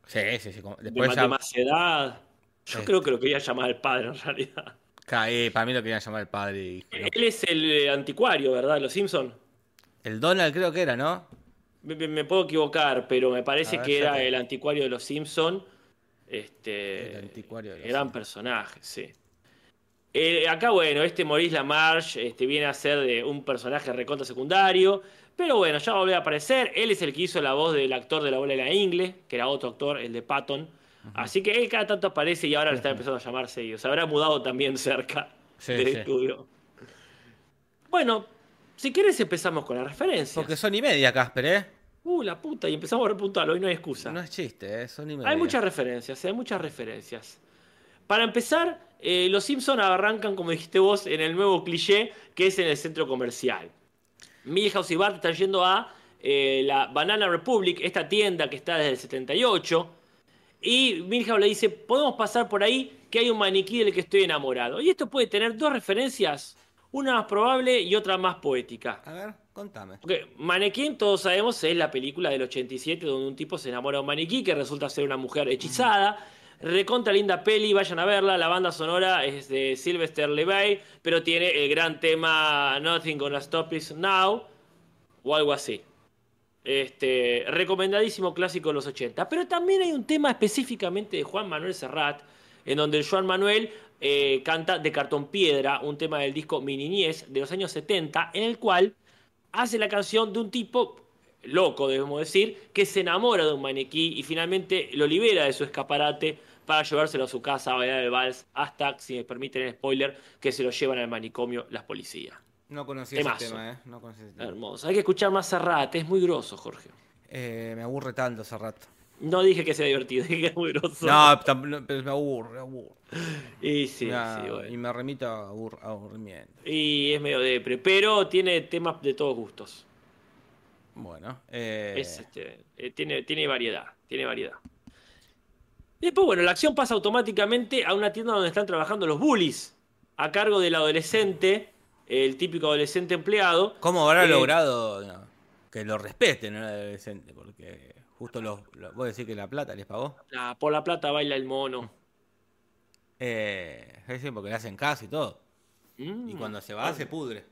Sí, sí, sí. De, Después ya... de más edad. Yo creo que lo quería llamar al padre en realidad. cae, para mí lo querían llamar el padre. y-. Él es el eh, anticuario, ¿verdad? de Los Simpsons. El Donald creo que era, ¿no? Me, puedo equivocar, pero me parece ver, que era el anticuario de Los Simpsons. Este, El anticuario de gran personaje, sí. Eh, acá, bueno, este Maurice LaMarche este, viene a ser de un personaje recontra secundario. Pero bueno, ya va a volver a aparecer. Él es el que hizo la voz del actor de la bola de la ingle, que era otro actor, el de Patton. Así que él cada tanto aparece y ahora le está empezando a llamar seguido. Se habrá mudado también cerca Sí, del sí. estudio. Bueno, si querés empezamos con las referencias. Porque son y media, Casper, ¿eh? Uh, la puta, y empezamos a repuntar, hoy no hay excusa. No es chiste, ¿eh? Son. Hay muchas referencias, hay muchas referencias. Para empezar, eh, los Simpsons arrancan, como dijiste vos, en el nuevo cliché que es en el centro comercial. Milhouse y Bart están yendo a eh, la Banana Republic, esta tienda que está desde el 78. Y Milhouse le dice, podemos pasar por ahí que hay un maniquí del que estoy enamorado. Y esto puede tener dos referencias, una más probable y otra más poética. A ver, contame. Porque Mannequin, todos sabemos, es la película del 87 donde un tipo se enamora de un maniquí que resulta ser una mujer hechizada. Recontra linda peli, vayan a verla. La banda sonora es de Sylvester Levay, pero tiene el gran tema Nothing Gonna Stop Us Now o algo así. Este, recomendadísimo clásico de los 80. Pero también hay un tema específicamente de Juan Manuel Serrat, en donde el Juan Manuel eh, canta de cartón piedra, un tema del disco Mi Niñez de los años 70, en el cual hace la canción de un tipo loco, debemos decir, que se enamora de un maniquí y finalmente lo libera de su escaparate para llevárselo a su casa a bailar el vals, hasta, si me permiten el spoiler, que se lo llevan al manicomio las policías. No conocía Temazo. ese tema, ¿eh? No conocía ese tema. Hermoso. Hay que escuchar más Serrat, es muy grosso, Jorge. Eh, me aburre tanto ese rato. No dije que sea divertido, <laughs> dije que es muy grosso. No, pero me aburre, me aburre. Y sí, sí, bueno. Y me remito a abur- aburrimiento. Y es medio depre, pero tiene temas de todos gustos. Bueno, eh, Es, este, eh, tiene, tiene variedad, tiene variedad. Después, bueno, la acción pasa automáticamente a una tienda donde están trabajando los bullies, a cargo del adolescente, el típico adolescente empleado. ¿cómo habrá Eh, logrado no, que lo respeten el adolescente? Porque justo los, los- vos decís que la plata les pagó. la- por la plata baila el mono. Eh, es decir, porque le hacen caso y todo. Y Mm, cuando se va, se pudre.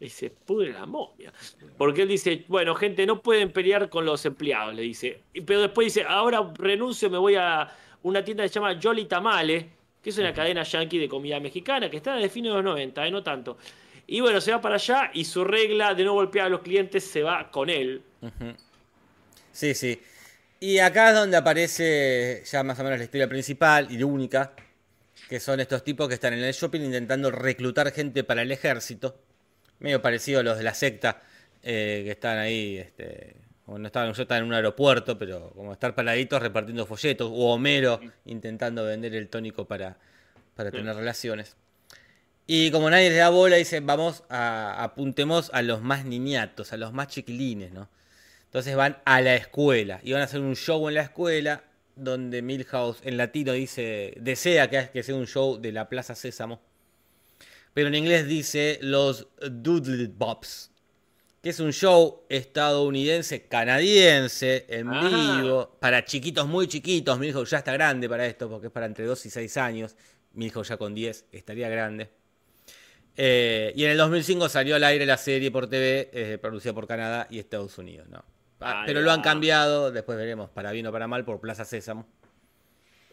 Y se pudre la momia. Porque él dice, bueno, gente, no pueden pelear con los empleados, le dice. Pero después dice, ahora renuncio, me voy a una tienda que se llama Jolly Tamale, que es una cadena yankee de comida mexicana que está desde fines de los 90, ¿eh? no tanto. Y bueno, se va para allá y su regla de no golpear a los clientes se va con él. Ujú. Sí, sí. Y acá es donde aparece ya más o menos la historia principal y única, que son estos tipos que están en el shopping intentando reclutar gente para el ejército, medio parecido a los de la secta eh, que están ahí, este, o no estaban, yo estaba en un aeropuerto, pero como estar paraditos repartiendo folletos, o Homero intentando vender el tónico para, para tener relaciones. Y como nadie les da bola, dicen, vamos a apuntemos a los más niñatos, a los más chiquilines, ¿no? Entonces van a la escuela y van a hacer un show en la escuela donde Milhouse en latino dice, desea que, que sea un show de la Plaza Sésamo. Pero en inglés dice los Doodle Bops, que es un show estadounidense, canadiense, en Ah. vivo, para chiquitos muy chiquitos. Milhouse ya está grande para esto, porque es para entre 2 y 6 años. Milhouse ya con 10 estaría grande. Eh, y en el 2005 salió al aire la serie por TV, eh, producida por Canadá y Estados Unidos, ¿no? Ah, Ahí Pero lo han cambiado, después veremos, para bien o para mal, por Plaza Sésamo.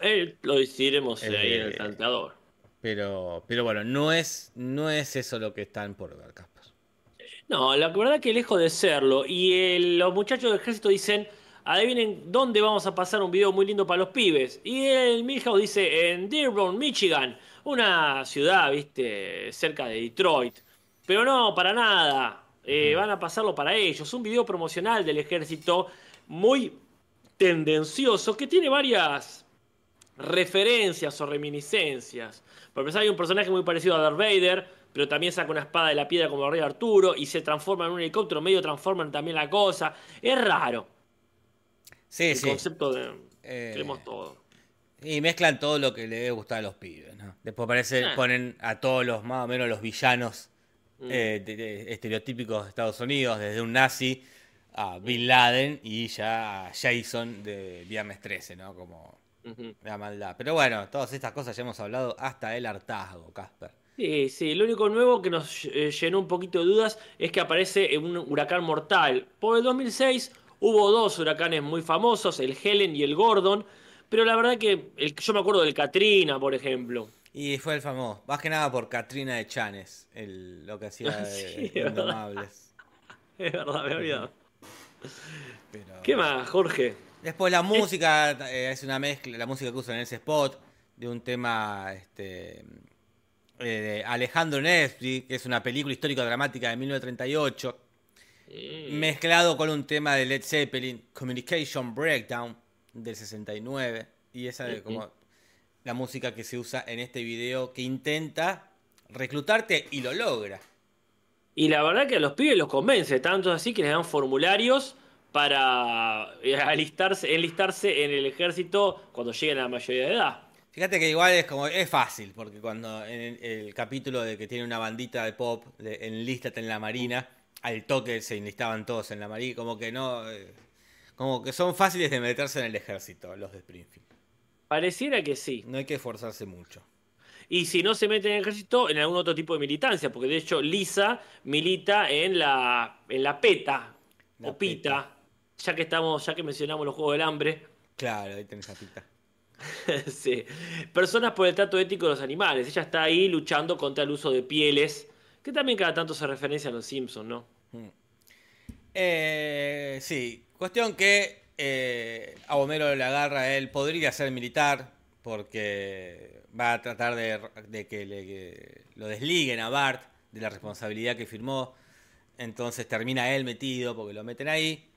Eh, lo decidiremos Eh, ahí en el tanteador. Pero, pero bueno, no es, no es eso lo que están por ver, Casper. No, la verdad que lejos de serlo. Y el- los muchachos del ejército dicen, adivinen dónde vamos a pasar un video muy lindo para los pibes. Y el Milhouse dice, en Dearborn, Michigan, una ciudad, viste, cerca de Detroit. Pero no, para nada. Eh, Van a pasarlo para ellos. Un video promocional del ejército muy tendencioso que tiene varias referencias o reminiscencias. Por empezar, hay un personaje muy parecido a Darth Vader, pero también saca una espada de la piedra como el rey Arturo y se transforma en un helicóptero, medio transforman también la cosa. Es raro Sí, el sí. concepto de. Eh, Queremos todo. Y mezclan todo lo que le debe gustar a los pibes, ¿no? Después parece, Ah. ponen a todos los, más o menos, los villanos Mm. eh, de- de- estereotípicos de Estados Unidos, desde un nazi a Bin Laden y ya a Jason de Viernes 13, ¿no? Como la maldad. Pero bueno, todas estas cosas ya hemos hablado hasta el hartazgo, Casper. Sí, sí, lo único nuevo que nos eh, llenó un poquito de dudas es que aparece un huracán mortal. Por el 2006 hubo dos huracanes muy famosos, el Helen y el Gordon, pero la verdad que el, yo me acuerdo del Katrina, por ejemplo. Y fue el famoso, más que nada por Katrina de Chanes, el, lo que hacía <laughs> de es verdad. Indomables. <laughs> Es verdad, me he olvidado. Pero- ¿Qué más, Jorge? Después la música eh, es una mezcla, la música que usan en ese spot, de un tema este, eh, de Alejandro Nevsky, que es una película histórica dramática de 1938, Mm, mezclado con un tema de Led Zeppelin, Communication Breakdown, del 69, y esa de como... la música que se usa en este video que intenta reclutarte y lo logra. Y la verdad que a los pibes los convence, tanto así que les dan formularios para eh, <laughs> alistarse, enlistarse en el ejército cuando lleguen a la mayoría de edad. Fíjate que igual es como es fácil, porque cuando en el, el capítulo de que tiene una bandita de pop, de enlístate en la marina, al toque se enlistaban todos en la marina, como que no, eh, como que son fáciles de meterse en el ejército, los de Springfield. Pareciera que sí. No hay que esforzarse mucho. Y si no se mete en el ejército, en algún otro tipo de militancia, porque de hecho Lisa milita en la, en la PETA, La o PITA, ya que estamos, ya que mencionamos los Juegos del Hambre. Claro, ahí tenés a Pita. <laughs> sí. Personas por el trato ético de los animales. Ella está ahí luchando contra el uso de pieles, que también cada tanto se referencia a los Simpsons, ¿no? Eh, sí, cuestión que eh, a Homero le agarra él, podría ser militar, porque va a tratar de, de que, le, que lo desliguen a Bart de la responsabilidad que firmó. Entonces termina él metido porque lo meten ahí.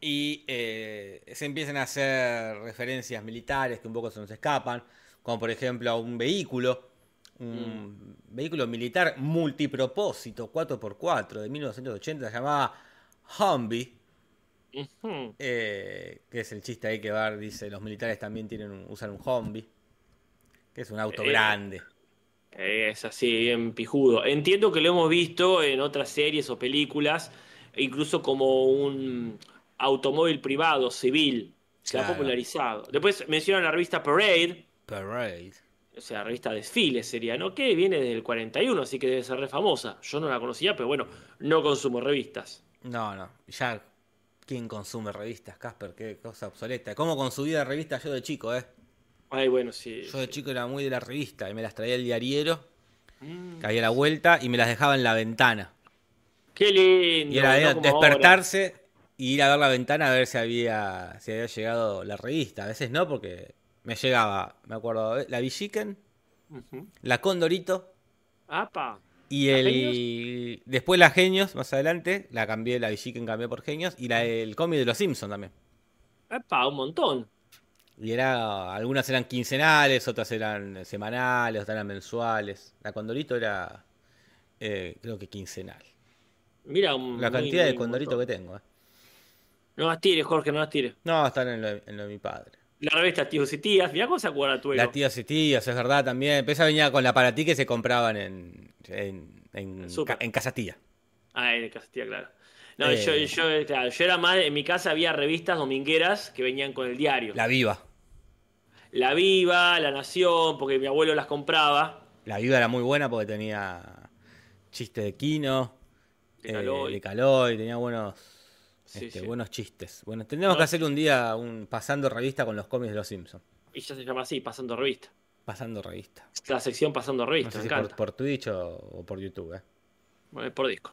Y eh, se empiezan a hacer referencias militares que un poco se nos escapan, como por ejemplo a un vehículo, un vehículo militar multipropósito 4x4 de 1980, se llamaba Humvee. Eh, que es el chiste ahí que Bart dice, los militares también tienen un- usan un Humvee, que es un auto Eh, grande. Es así, bien pijudo. Entiendo que lo hemos visto en otras series o películas, incluso como un automóvil privado, civil. Se ha popularizado. Después mencionan la revista Parade, Parade. o sea, revista Desfiles sería, ¿no? Que viene desde el 41, así que debe ser re famosa. Yo no la conocía, pero bueno, no consumo revistas. No, no, ya, ¿quién consume revistas, Casper? Qué cosa obsoleta. ¿Cómo consumía revistas yo de chico, eh? Ay, bueno, sí. Yo de chico era muy de la revista y me las traía el diariero, Mm, que había la vuelta y me las dejaba en la ventana. qué lindo. Y era no era como ahora. despertarse y ir a ver la ventana a ver si había, si había llegado la revista. A veces no, porque me llegaba, me acuerdo, la Villiquen, la Condorito Apa. Y ¿La el. Después la Genios, más adelante, la cambié, la Villiquen cambié por Genios y la, el cómic de los Simpsons también. Apa, un montón. Y era, algunas eran quincenales, otras eran semanales, otras eran mensuales. La Condorito era, eh, creo que quincenal. Mira, un- La cantidad muy de Condorito montón. que tengo. eh. No las tires, Jorge, no las tires. No, están en lo, en lo de mi padre. La revista Tíos y Tías, mirá cómo se acuerda tu Las tías y tías, es verdad también. Esa venía con la para ti que se compraban en, en, en, ca- en Casa Tía. Ah, en claro. No, Eh. yo, yo, claro, yo era más, en mi casa había revistas domingueras que venían con el diario. La, La Viva. Viva, La Nación, porque mi abuelo las compraba. La Viva era muy buena porque tenía chistes de Kino, De eh, de Caloi, tenía buenos, Sí, este, sí. buenos chistes. Bueno, tendríamos No. que hacer un día un pasando revista con los cómics de los Simpsons. Y ya se llama así, Pasando Revista. Pasando revista. La sección Pasando No Revista, sé me si encanta. por, por Twitch o, o por YouTube, eh. Bueno, por disco.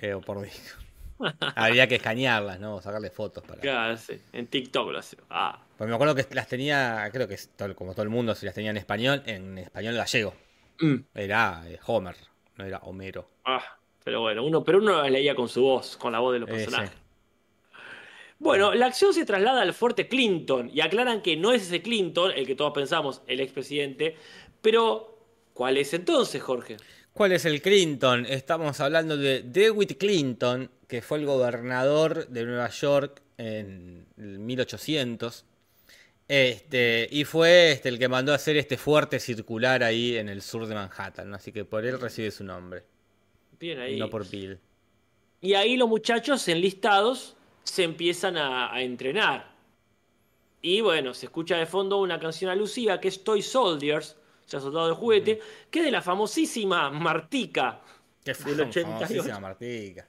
Eh, o por disco. <laughs> Habría que escanearlas, ¿no? Sacarle fotos para. Claro, sí. En TikTok lo hace. Ah, Pues me acuerdo que las tenía, creo que como todo el mundo, si las tenía en español, en español gallego. Mm. Era eh, Homer, no era Homero. ah. Pero bueno, uno, pero uno las leía con su voz, con la voz de los Eh, personajes. Bueno, la acción se traslada al fuerte Clinton y aclaran que no es ese Clinton, el que todos pensamos, el expresidente, pero ¿cuál es entonces, Jorge? ¿Cuál es el Clinton? Estamos hablando de DeWitt Clinton, que fue el gobernador de Nueva York en el 1800. Este, y fue este, el que mandó a hacer este fuerte circular ahí en el sur de Manhattan. ¿no? Así que por él recibe su nombre, Bien ahí. no por Bill. Y ahí los muchachos enlistados se empiezan a, a entrenar. Y bueno, se escucha de fondo una canción alusiva que es Toy Soldiers, o sea, soldado de juguete, que es de la famosísima Martica. Que fue Del 88. famosísima Martica.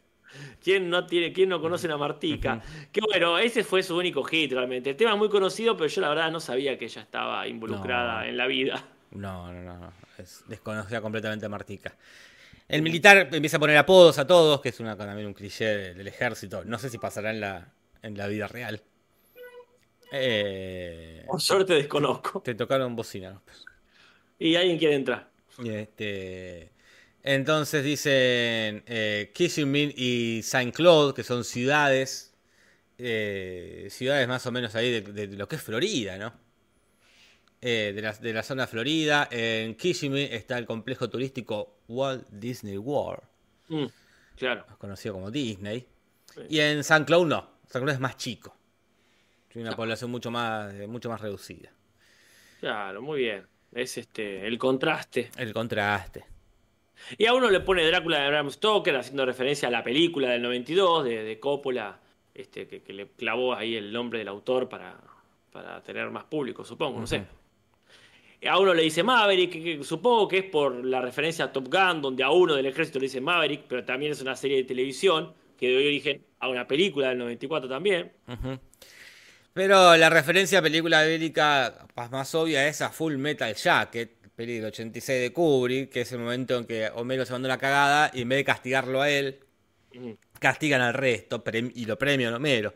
¿Quién no, tiene, quién no conoce a Martica? Que bueno, ese fue su único hit realmente. El tema es muy conocido, pero yo la verdad no sabía que ella estaba involucrada No. en la vida. No, no, no, no. Es desconocida completamente a Martica. El militar empieza a poner apodos a todos, que es una, también un cliché de- del ejército. No sé si pasará en la, en la vida real. Eh, Por suerte desconozco. te tocaron bocina. Y alguien quiere entrar. Este, entonces dicen eh, Kissing y Saint Claude, que son ciudades, eh, ciudades más o menos ahí de, de lo que es Florida, ¿no? eh, de, la, de la zona Florida. En Kissimmee está el complejo turístico Walt Disney World, Mm, claro. conocido como Disney. Sí. Y en San Cloud no, San Cloud es más chico. Tiene una población mucho más, eh, mucho más reducida. Claro, muy bien. Es este el contraste. El contraste. Y a uno le pone Drácula de Bram Stoker haciendo referencia a la película del 92 de, de Coppola, este, que, que le clavó ahí el nombre del autor para, para tener más público, supongo, no sé. A uno le dice Maverick, que, que supongo que es por la referencia a Top Gun, donde a uno del ejército le dice Maverick, pero también es una serie de televisión que dio origen a una película del 94 también. Pero la referencia a película bélica más obvia es a Full Metal Jacket, peli del 86 de Kubrick, que es el momento en que Homero se mandó la cagada y en vez de castigarlo a él, castigan al resto y lo premian a Homero.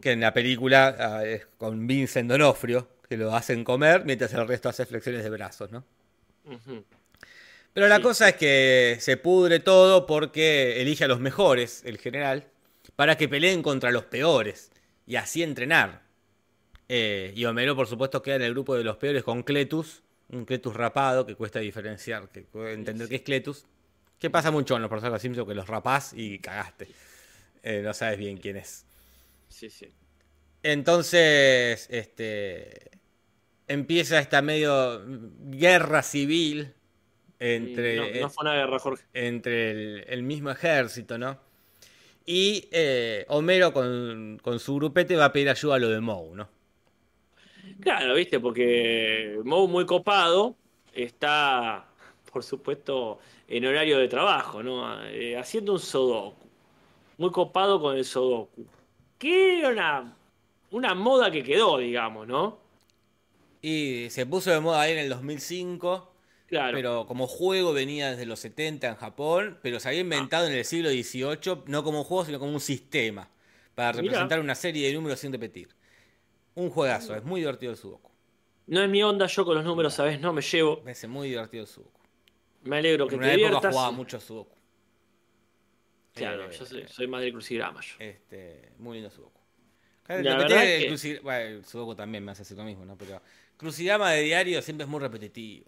Que en la película ah, es con Vincent Donofrio, lo hacen comer mientras el resto hace flexiones de brazos, ¿no? Pero la Sí. cosa es que se pudre todo porque elige a los mejores, el general, para que peleen contra los peores y así entrenar. Eh, y Homero, por supuesto, queda en el grupo de los peores con Cletus, un Cletus rapado que cuesta diferenciar, que entender que es Cletus. Que pasa mucho en los personajes Simpson que los rapás y cagaste. Eh, no sabes bien quién es. Sí, sí. Entonces, este empieza esta medio guerra civil entre, no, no fue una guerra, Jorge. entre el, el mismo ejército, ¿no? Y eh, Homero con, con su grupete va a pedir ayuda a lo de Moe, ¿no? Claro, viste, porque Moe muy copado está, por supuesto, en horario de trabajo, ¿no? Eh, haciendo un Sudoku. Muy copado con el Sudoku. Que era una, una moda que quedó, digamos, ¿no? Y se puso de moda ahí en el 2005, Claro. pero como juego venía desde los 70 en Japón, pero se había inventado en el siglo XVIII, no como un juego, sino como un sistema, para representar una serie de números sin repetir. Un juegazo, es muy divertido el Sudoku. No es mi onda, yo con los números, ¿sabes? No me llevo. Me parece muy divertido el Sudoku. Me alegro que En te una época diviertas. jugaba mucho Sudoku. Claro, Eh, yo soy, soy más del crucigrama yo. Este, muy lindo Sudoku. La Lo que verdad el que- bueno, el Sudoku también me hace hacer lo mismo, ¿no? Pero crucigrama de diario siempre es muy repetitivo.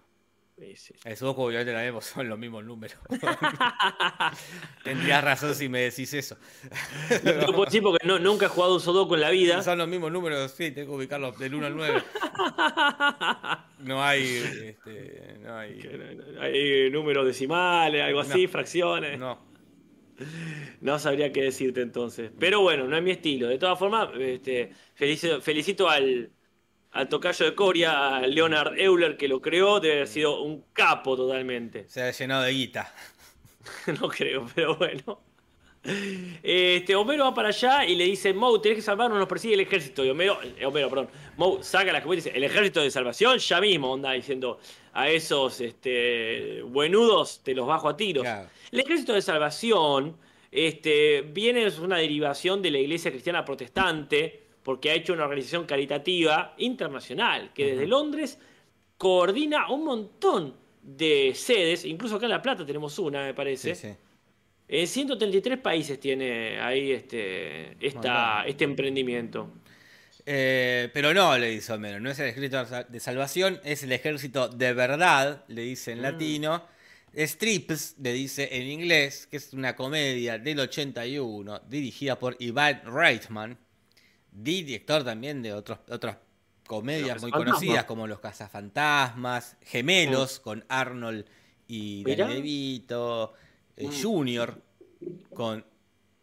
Sí, sí. El Sudoku obviamente también pues, son los mismos números. <laughs> Tendrías razón si me decís eso. No puedo decir porque no, nunca he jugado un Sudoku en la vida. Son los mismos números, sí, tengo que ubicarlos del 1 al 9. No hay, este, no hay, Hay números decimales, algo así, fracciones. no. No sabría qué decirte entonces. Pero bueno, no es mi estilo. De todas formas, este, felicito, felicito al, al tocayo de Coria, a Leonard Euler, que lo creó. Debe haber sido un capo totalmente. Se ha llenado de guita. <laughs> no creo, pero bueno. Este, Homero va para allá y le dice, Moe, tenés que salvarnos, nos persigue el ejército. Y Homero, eh, Homero, perdón, Moe saca la escopeta y dice, el ejército de salvación, ya mismo, onda diciendo, a esos este, buenudos te los bajo a tiros. Claro. El ejército de salvación este, viene, es una derivación de la iglesia cristiana protestante, porque ha hecho una organización caritativa internacional, que desde Londres coordina un montón de sedes, incluso acá en La Plata tenemos una, me parece. Sí, sí. En 133 países tiene ahí este, esta, este emprendimiento. Eh, pero no, le dice Homero, no es el ejército de salvación, es el ejército de verdad, le dice en latino. Strips, le dice en inglés, que es una comedia del 81, dirigida por Ivan Reitman, director también de otros, otras comedias muy Cazafantasmas. conocidas como Los Cazafantasmas, Gemelos con Arnold y. Danny DeVito, eh, Mm. Junior con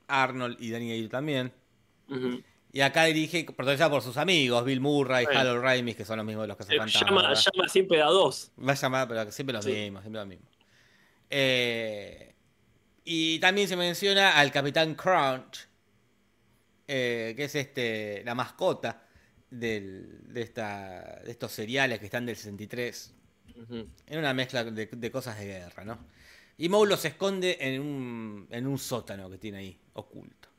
Arnold y Danny DeVito también. Y acá dirige, protagonizada por sus amigos, Bill Murray, Bueno. Harold Ramis, que son los mismos de los Eh, llama, llama siempre a dos. Va a llamar, pero siempre los Sí. mismos, siempre los mismos. Eh, y también se menciona al Capitán Crunch, eh, que es este la mascota del- de, esta, de estos cereales que están del 63. Ujú. En una mezcla de, de cosas de guerra, ¿no? Y Moe los esconde en un, en un sótano que tiene ahí, oculto.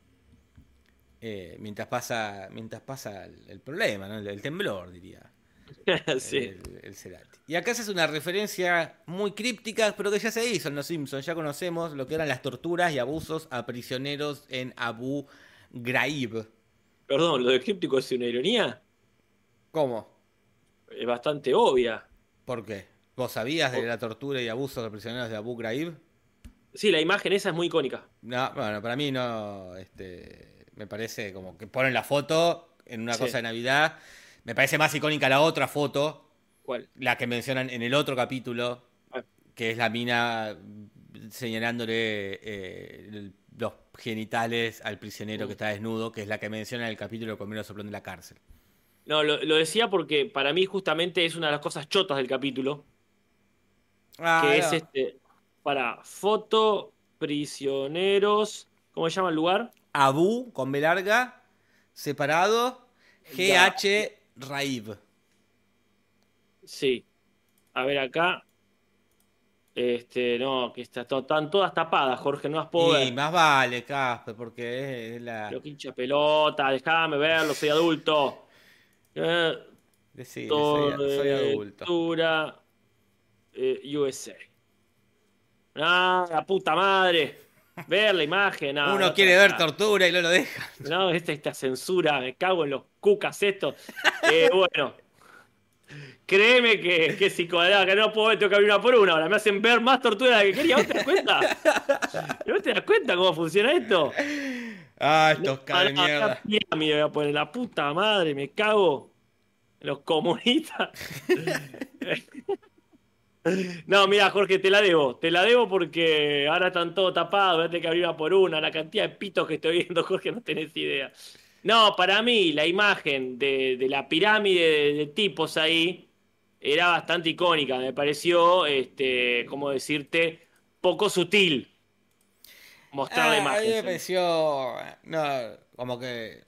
Eh, mientras pasa mientras pasa el, el problema, ¿no? el, el temblor, diría <laughs> sí. el, el Cerati. Y acá se hace una referencia muy críptica, pero que ya se hizo en Los Simpsons. Ya conocemos lo que eran las torturas y abusos a prisioneros en Abu Ghraib. Perdón, lo de críptico es una ironía. ¿Cómo? es bastante obvia. ¿Por qué? ¿Vos sabías de la tortura y abuso de prisioneros de Abu Ghraib? Sí, la imagen esa es muy icónica. No, bueno, para mí no, este, me parece como que ponen la foto en una Sí. cosa de Navidad. Me parece más icónica la otra foto, ¿Cuál? la que mencionan en el otro capítulo, Ah. que es la mina señalándole eh, los genitales al prisionero Mm. que está desnudo, que es la que menciona en el capítulo con menos soplón de la cárcel. No, lo, lo decía porque para mí justamente es una de las cosas chotas del capítulo, Ah, que es este, para foto, prisioneros, ¿cómo se llama el lugar? Abu, con B larga, separado. GH Raib. Sí. A ver acá. Este, no, que está, están todas tapadas, Jorge, no las puedo Y ver. más vale, Casper, porque es la... Que hincha pelota, déjame verlo, soy adulto. Eh, soy, soy adulto. Tortura eh, USA. Ah, la puta madre. Ver la imagen. no, Uno no, quiere ver tortura y no lo deja. No, esta, esta censura, me cago en los cucas estos. Eh, bueno, créeme que, que psicoanalista, que no puedo ver, tengo que abrir una por una. Ahora me hacen ver más tortura de la que quería. ¿Vos te das cuenta? <laughs> ¿No te das cuenta cómo funciona esto? Ah, estos caras de mierda. acá pirámide voy a poner la puta madre, me cago los comunistas. <laughs> No, mira, Jorge, te la debo. Te la debo porque ahora están todos tapados. Voy a tener que abrir una por una. La cantidad de pitos que estoy viendo, Jorge, no tenés idea. No, para mí, la imagen de, de la pirámide de, de tipos ahí era bastante icónica. Me pareció, este, ¿cómo decirte? Poco sutil mostrar la Ah, imagen. a mí me pareció. No, como que.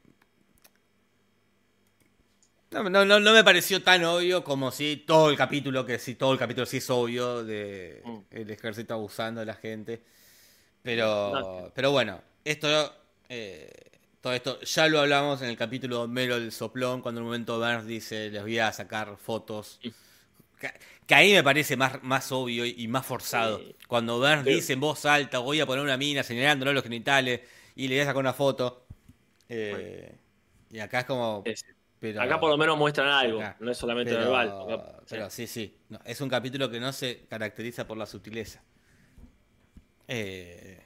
No, no, no, me pareció tan obvio como si todo el capítulo, que si todo el capítulo sí es obvio de Mm. el ejército abusando de la gente. Pero, No. pero bueno, esto, eh, todo esto ya lo hablamos en el capítulo de Homero del soplón, cuando en un momento Burns dice, les voy a sacar fotos. Que, que ahí me parece más, más obvio y más forzado. Sí. Cuando Burns dice en voz alta, voy a poner una mina señalándole los genitales y le voy a sacar una foto. Eh, y acá es como... Es- pero- Acá por lo menos muestran algo, Acá. no es solamente pero, verbal. Acá- pero sí, sí. No, es un capítulo que no se caracteriza por la sutileza. Eh,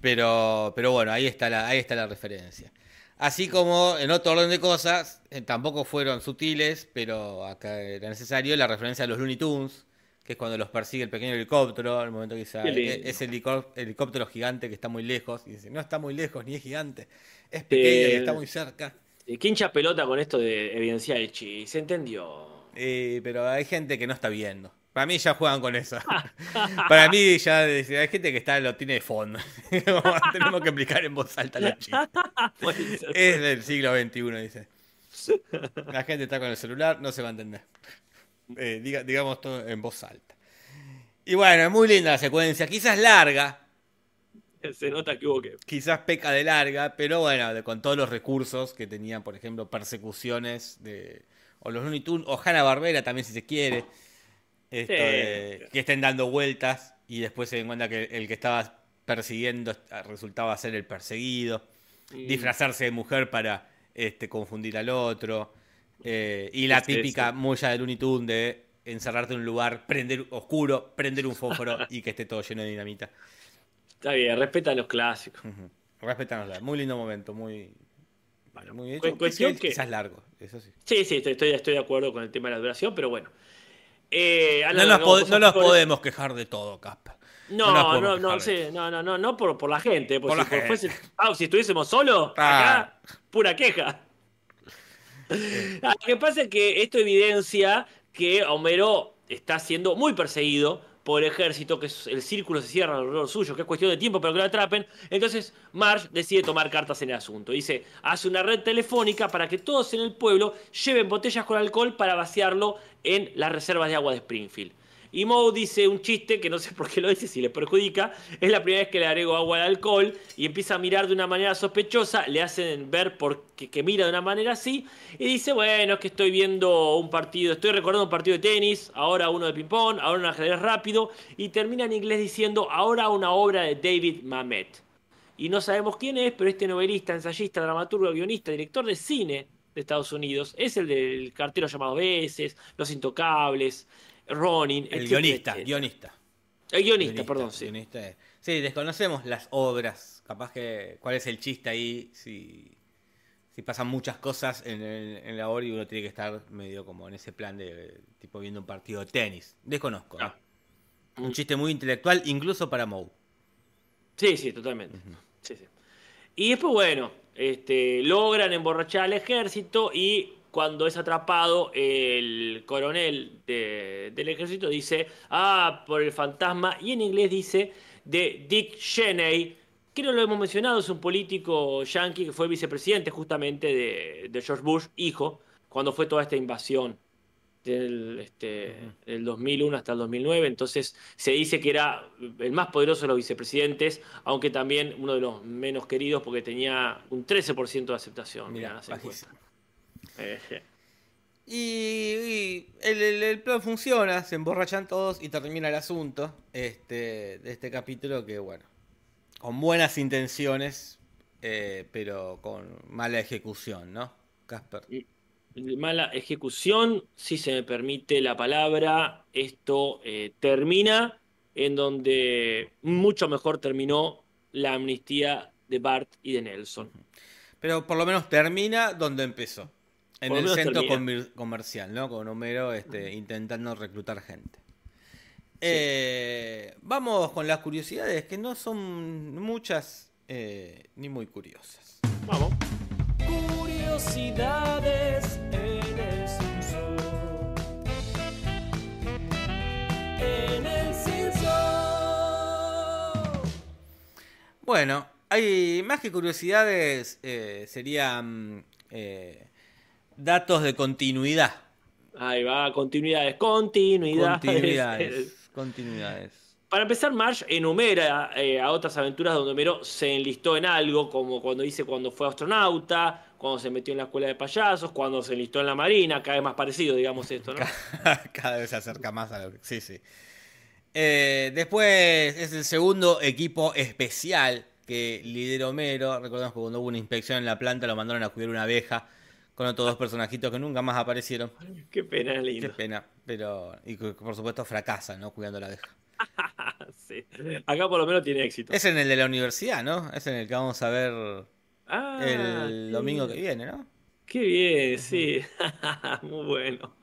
pero, pero bueno, ahí está, la, ahí está la referencia. Así como en otro orden de cosas, eh, tampoco fueron sutiles, pero acá era necesario la referencia a los Looney Tunes, que es cuando los persigue el pequeño helicóptero, el momento que dice, Qué "Ah, lindo. e- es el helicó- helicóptero gigante que está muy lejos, y dice, no está muy lejos, ni es gigante, es pequeño y Eh, está muy cerca. Eh, ¿Qué hincha pelota con esto de evidenciar el chi? ¿Se entendió? Eh, pero hay gente que no está viendo. Para mí ya juegan con eso. <laughs> Para mí ya hay gente que está lo tiene de fondo. <laughs> Tenemos que explicar en voz alta. Puede <laughs> ser. Es del siglo XXI, dice. La gente está con el celular, no se va a entender. Eh, diga- digamos todo en voz alta. Y bueno, es muy linda la secuencia. Quizás larga, Se nota que hubo que. quizás peca de larga, pero bueno, con todos los recursos que tenían, por ejemplo, persecuciones de. O los Looney Tunes, o Hanna Barbera también, si se quiere. Esto Sí. de- que estén dando vueltas y después se den cuenta que el que estaba persiguiendo resultaba ser el perseguido. Disfrazarse de mujer para este, confundir al otro. eh, y la típica sí. mulla de Looney Tunes de encerrarte en un lugar prender oscuro, prender un fósforo y que esté todo lleno de dinamita. Está bien, respeta los clásicos. Respetanosla. Muy lindo momento, muy. Bueno, muy hecho. cuestión Quizás- que- Quizás largo, eso sí. Sí, sí, estoy, estoy, estoy de acuerdo con el tema de la duración, pero bueno. Eh, No nos, no podemos quejar de todo, Caspa. No, no, no, sí, no, no, no, no por, por la gente. Por Por la si, gente. fuese- ah, si estuviésemos solos, Ah. acá, pura queja. Ah, Lo que pasa es que esto evidencia que Homero está siendo muy perseguido por ejército, que el círculo se cierra alrededor suyo, que es cuestión de tiempo pero que lo atrapen. Entonces Marge decide tomar cartas en el asunto. Dice, hace una red telefónica para que todos en el pueblo lleven botellas con alcohol para vaciarlo en las reservas de agua de Springfield. Y Moe dice un chiste que no sé por qué lo dice, si le perjudica. Es la primera vez que le agrego agua al alcohol y empieza a mirar de una manera sospechosa. Le hacen ver por que, que mira de una manera así. Y dice, bueno, es que estoy viendo un partido, estoy recordando un partido de tenis, ahora uno de ping-pong, ahora un ajedrez rápido. Y termina en inglés diciendo, ahora una obra de David Mamet. Y no sabemos quién es, pero este novelista, ensayista, dramaturgo, guionista, director de cine de Estados Unidos. Es el del cartero llamado Veces, Los Intocables, Ronin. El etcétera, guionista, etcétera. guionista. El guionista, perdón, sí. guionista es- Sí, desconocemos las obras. Capaz que. ¿Cuál es el chiste ahí? Si, si pasan muchas cosas en, el- en la obra y uno tiene que estar medio como en ese plan de. Tipo viendo un partido de tenis. Desconozco. ¿no? Ah. Un chiste muy intelectual, incluso para Moe. Sí, sí, totalmente. Sí, sí. Y después, bueno, este, logran emborrachar al ejército y cuando es atrapado, el coronel de- del ejército dice, ah, por el fantasma, y en inglés dice de Dick Cheney, que no lo hemos mencionado, es un político yankee que fue vicepresidente justamente de, de George Bush, hijo, cuando fue toda esta invasión del, este, del 2001 hasta el 2009. Entonces se dice que era el más poderoso de los vicepresidentes, aunque también uno de los menos queridos porque tenía un 13% de aceptación. Mira, Y, y el, el- el plan funciona, se emborrachan todos y termina el asunto este, de este capítulo que, bueno, con buenas intenciones, eh, pero con mala ejecución, ¿no? Casper. Mala ejecución, si se me permite la palabra, esto eh, termina en donde mucho mejor terminó la amnistía de Bart y de Nelson. Pero por lo menos termina donde empezó. En el centro termina. comercial, ¿no? Con Homero este, intentando reclutar gente. Eh, vamos con las curiosidades, que no son muchas eh, ni muy curiosas. Vamos. Curiosidades en el Simpson. En el Simpson. Bueno, hay más que curiosidades, eh, serían eh, datos de continuidad. Ahí va, continuidades, continuidades. Continuidades. <laughs> Continuidades. Para empezar, Marge enumera eh, a otras aventuras donde Homero se enlistó en algo, como cuando dice cuando fue astronauta, cuando se metió en la escuela de payasos, cuando se enlistó en la marina, cada vez más parecido, digamos esto, ¿no? <laughs> Cada vez se acerca más a lo que. Sí, sí. Eh, después es el segundo equipo especial que lidera Homero. Recordemos que cuando hubo una inspección en la planta lo mandaron a cuidar una abeja con otros dos personajitos que nunca más aparecieron. <laughs> Qué pena, Qué lindo. pena. Pero. Y que por supuesto fracasan, ¿no? Cuidando la abeja. <laughs> Sí. Acá por lo menos tiene éxito. Es en el de la universidad, ¿no? Es en el que vamos a ver Ah, el qué domingo que viene, ¿no? Qué bien, sí. <laughs> Muy bueno.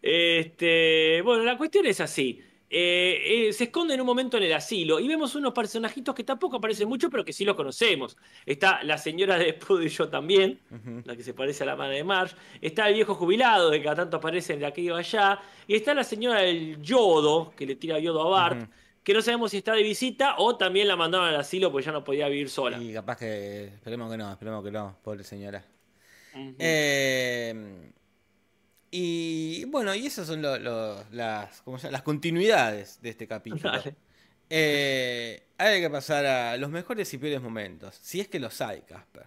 Este, bueno, la cuestión es así. Eh, eh, se esconde en un momento en el asilo y vemos unos personajitos que tampoco aparecen mucho, pero que sí los conocemos. Está la señora de Pudo y yo también, la que se parece a la madre de Marge. Está el viejo jubilado, de que cada tanto aparece de aquí o allá. Y está la señora del yodo, que le tira yodo a Bart, que no sabemos si está de visita o también la mandaron al asilo porque ya no podía vivir sola. Y capaz que. Esperemos que no, esperemos que no, pobre señora. Eh, y bueno, y esas son lo- lo- las, ¿cómo se llama? las continuidades de este capítulo. Dale. Eh, hay que pasar a los mejores y peores momentos. Si es que los hay, Casper.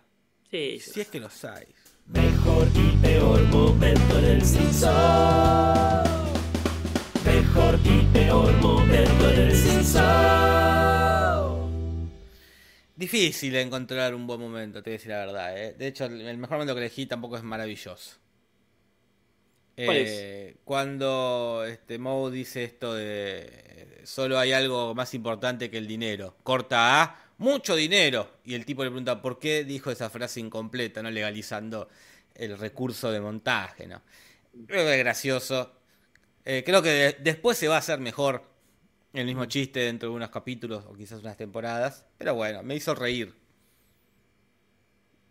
Sí, Si es que los hay. Mejor y peor momento en el Simpson. Mejor y peor momento en el Simpson. Difícil encontrar un buen momento, te voy a decir la verdad. ¿eh? De hecho, el mejor momento que elegí tampoco es maravilloso. Eh, Cuando este, Moe dice esto de eh, solo hay algo más importante que el dinero. Corta a mucho dinero. Y el tipo le pregunta por qué dijo esa frase incompleta, no legalizando el recurso de montaje. ¿no? Creo que es gracioso. Eh, creo que de- después se va a hacer mejor el mismo chiste dentro de unos capítulos o quizás unas temporadas. Pero bueno, me hizo reír.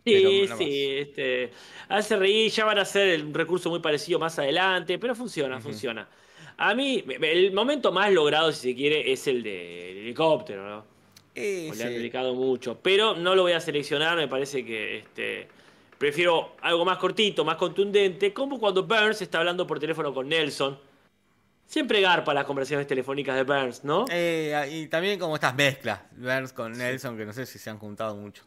Sí, sí, este, hace reír, ya van a hacer un recurso muy parecido más adelante, pero funciona, funciona. A mí, me- el momento más logrado, si se quiere, es el del helicóptero, ¿no? Eh, Le han sí. dedicado mucho, pero no lo voy a seleccionar, me parece que este, prefiero algo más cortito, más contundente, como cuando Burns está hablando por teléfono con Nelson. Siempre garpa las conversaciones telefónicas de Burns, ¿no? Eh, y también como estas mezclas, Burns con Nelson, que no sé si se han juntado mucho.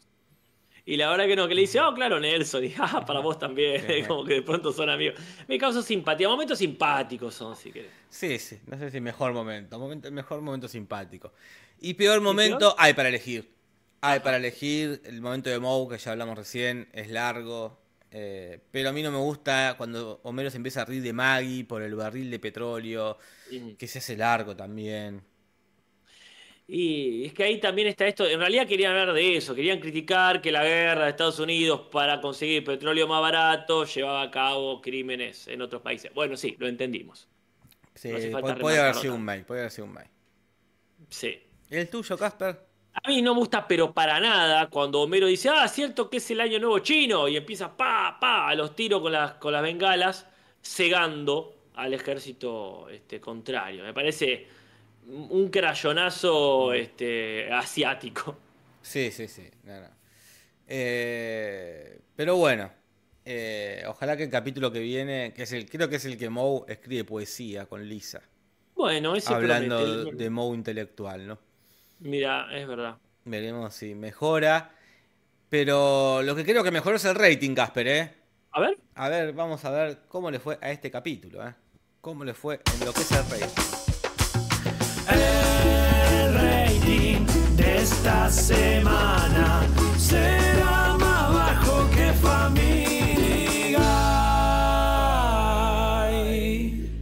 Y la verdad que no, que le dice, oh, claro, Nelson, y <laughs> ah, para vos también, <laughs> como que de pronto son amigos. Me causa simpatía, momentos simpáticos son, si querés. Sí, sí, no sé si mejor momento, momento mejor momento simpático. Y peor momento hay para elegir. Hay para elegir el momento de Moe, que ya hablamos recién, es largo, Eh, pero a mí no me gusta cuando Homero se empieza a reír de Maggie por el barril de petróleo, que se hace largo también. Y es que ahí también está esto. En realidad querían hablar de eso. Querían criticar que la guerra de Estados Unidos para conseguir petróleo más barato llevaba a cabo crímenes en otros países. Bueno, sí, lo entendimos. Sí, No puede haber sido un mail, puede haber sido un mail. Sí. ¿El tuyo, Casper? A mí no me gusta, pero para nada, cuando Homero dice, ah, cierto que es el año nuevo chino, y empieza pa, pa, a los tiros con las, con las bengalas, cegando al ejército este, contrario. Me parece un crayonazo este, asiático. Sí, sí, sí. no, no. Eh, pero bueno, eh, ojalá que el capítulo que viene, que es el, creo que es el que Moe escribe poesía con Lisa, Bueno, ese hablando promete. de Moe intelectual, ¿no? Mira, es verdad. Veremos si mejora. Pero lo que creo que mejoró es el rating, Casper, ¿eh? A ver. A ver, vamos a ver cómo le fue a este capítulo, ¿eh? Cómo le fue en lo que es el rating. De esta semana será más bajo que Family Guy.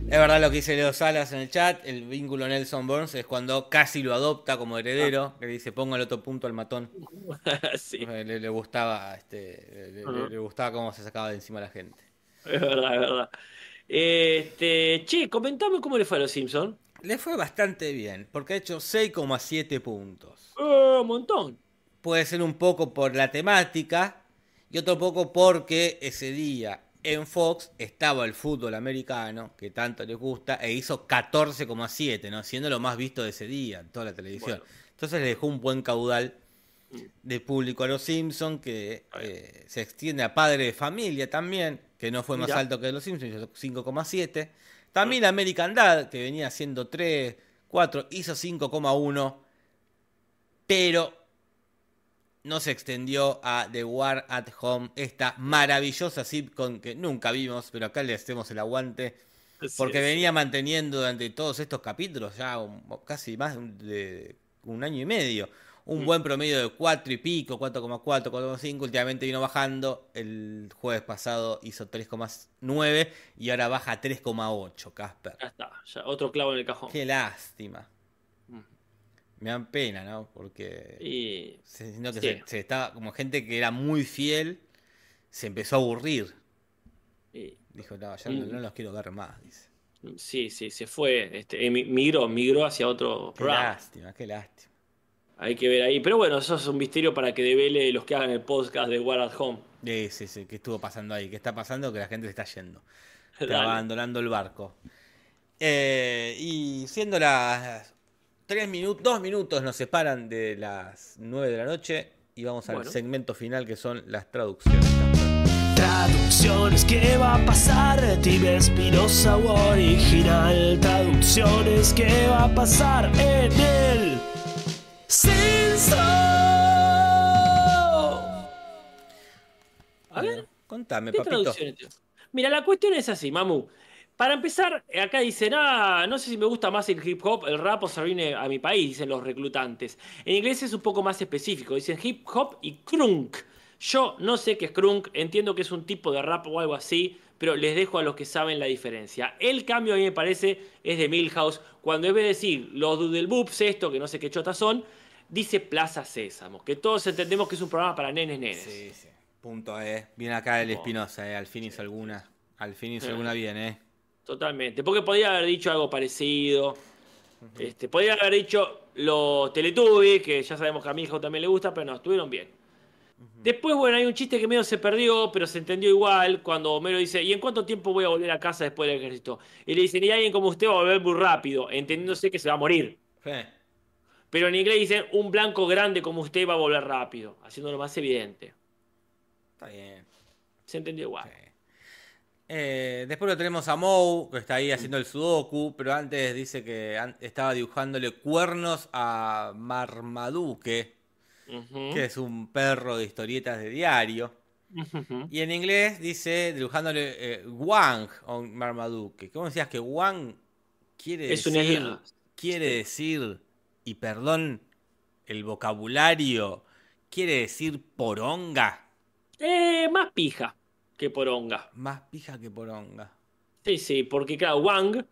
Es verdad lo que dice Leo Salas en el chat, el vínculo Nelson Burns es cuando casi lo adopta como heredero, que dice ponga el otro punto al matón. <laughs> sí, Eh, Le, le gustaba, este, le, gustaba cómo se sacaba de encima la gente. es verdad, es verdad. Este, che, comentame cómo le fue a los Simpsons. Le fue bastante bien, porque ha hecho 6,7 puntos. Eh, un montón. Puede ser un poco por la temática y otro poco porque ese día en Fox estaba el fútbol americano, que tanto les gusta, e hizo 14,7, ¿no? Siendo lo más visto de ese día en toda la televisión. Bueno. Entonces le dejó un buen caudal de público a los Simpsons, que eh, se extiende a Padre de Familia también, que no fue más alto que los Simpsons, hizo 5,7. También American Dad, que venía haciendo 3, 4, hizo 5,1, pero no se extendió a The War at Home, esta maravillosa sitcom que nunca vimos, pero acá le hacemos el aguante, porque venía manteniendo durante todos estos capítulos, ya un- casi más de un año y medio, un Mm. buen promedio de 4 y pico, 4,4, 4,5, últimamente vino bajando, el jueves pasado hizo 3,9 y ahora baja a 3,8, Casper. Ya está, ya, otro clavo en el cajón. Qué lástima. Mm. Me dan pena, ¿no? Porque... Y Se, que Sí. se, se estaba como gente que era muy fiel, se empezó a aburrir. y- Dijo, no, ya no, Mm. no los quiero ver más. Dice. sí, sí, se fue. Este, migró, migró hacia otro Qué programa. lástima, qué lástima. Hay que ver ahí. Pero bueno, eso es un misterio para que devele los que hagan el podcast de War at Home. Sí, sí, sí, ¿qué estuvo pasando ahí? ¿Qué está pasando? Que la gente se está yendo. <laughs> Está Dale. abandonando el barco. Eh, y siendo las tres minutos, dos minutos nos separan de las 9 de la noche y vamos al segmento final que son las traducciones. Traducciones, ¿qué va a pasar? Tibia Espirosa o original. Traducciones, ¿qué va a pasar en el A ver. Contame, ¿Qué papito. Mira, la cuestión es así, Mamu. Para empezar, acá dicen, ah, no sé si me gusta más el hip hop, el rap o servir a mi país, dicen los reclutantes. En inglés es un poco más específico, dicen hip hop y crunk. Yo no sé qué es crunk, entiendo que es un tipo de rap o algo así, pero les dejo a los que saben la diferencia. El cambio a mí me parece es de Milhouse, cuando en vez de decir los Doodle Boops, esto, que no sé qué chotas son, dice Plaza Sésamo, que todos entendemos que es un programa para nenes nenes. Sí, sí. Punto E. Viene acá el. Espinosa, eh. Al fin hizo alguna. Al fin hizo Eh. alguna bien, eh. Totalmente, porque podría haber dicho algo parecido. Este, podría haber dicho los Teletubbies, que ya sabemos que a mi hijo también le gusta, pero no, estuvieron bien. Después, bueno, hay un chiste que medio se perdió, pero se entendió igual, cuando Homero dice, ¿y en cuánto tiempo voy a volver a casa después del ejército? Y le dicen, y alguien como usted va a volver muy rápido, entendiéndose que se va a morir. Sí. Pero en inglés dicen, un blanco grande como usted va a volver rápido, haciéndolo más evidente. Está bien. Se entendió igual. Sí. Eh, después lo tenemos a Moe, que está ahí haciendo el sudoku, pero antes dice que estaba dibujándole cuernos a Marmaduke, Que es un perro de historietas de diario. Y en inglés dice dibujándole eh, Wang a Marmaduke. ¿Cómo decías que Wang quiere Es decir, quiere decir, y perdón el vocabulario, quiere decir poronga? Eh, más pija. que poronga. Más pija que poronga. Sí, sí, porque claro, Wang,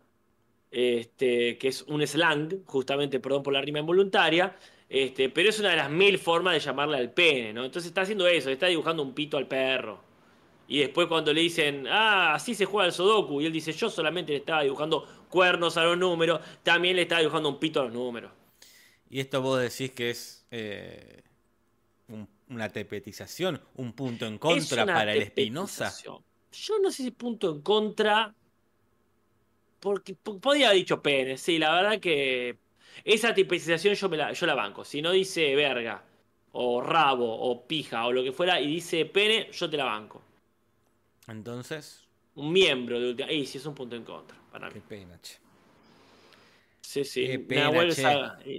este, que es un slang, justamente, perdón por la rima involuntaria, este, pero es una de las mil formas de llamarle al pene, ¿no? Entonces está haciendo eso, está dibujando un pito al perro. Y después cuando le dicen, ah, así se juega el Sudoku, y él dice, yo solamente le estaba dibujando cuernos a los números, también le estaba dibujando un pito a los números. Y esto vos decís que es eh, un- una tepetización, un punto en contra para el Espinosa. Yo no sé si punto en contra. Porque po- podía haber dicho pene, sí, la verdad que esa tipización yo, me la, yo la banco. Si no dice verga, o rabo, o pija, o lo que fuera, y dice pene, yo te la banco. Entonces, Un miembro de última. Y sí, es un punto en contra para qué mí. pena, che. Sí, sí. qué pena, Nahuel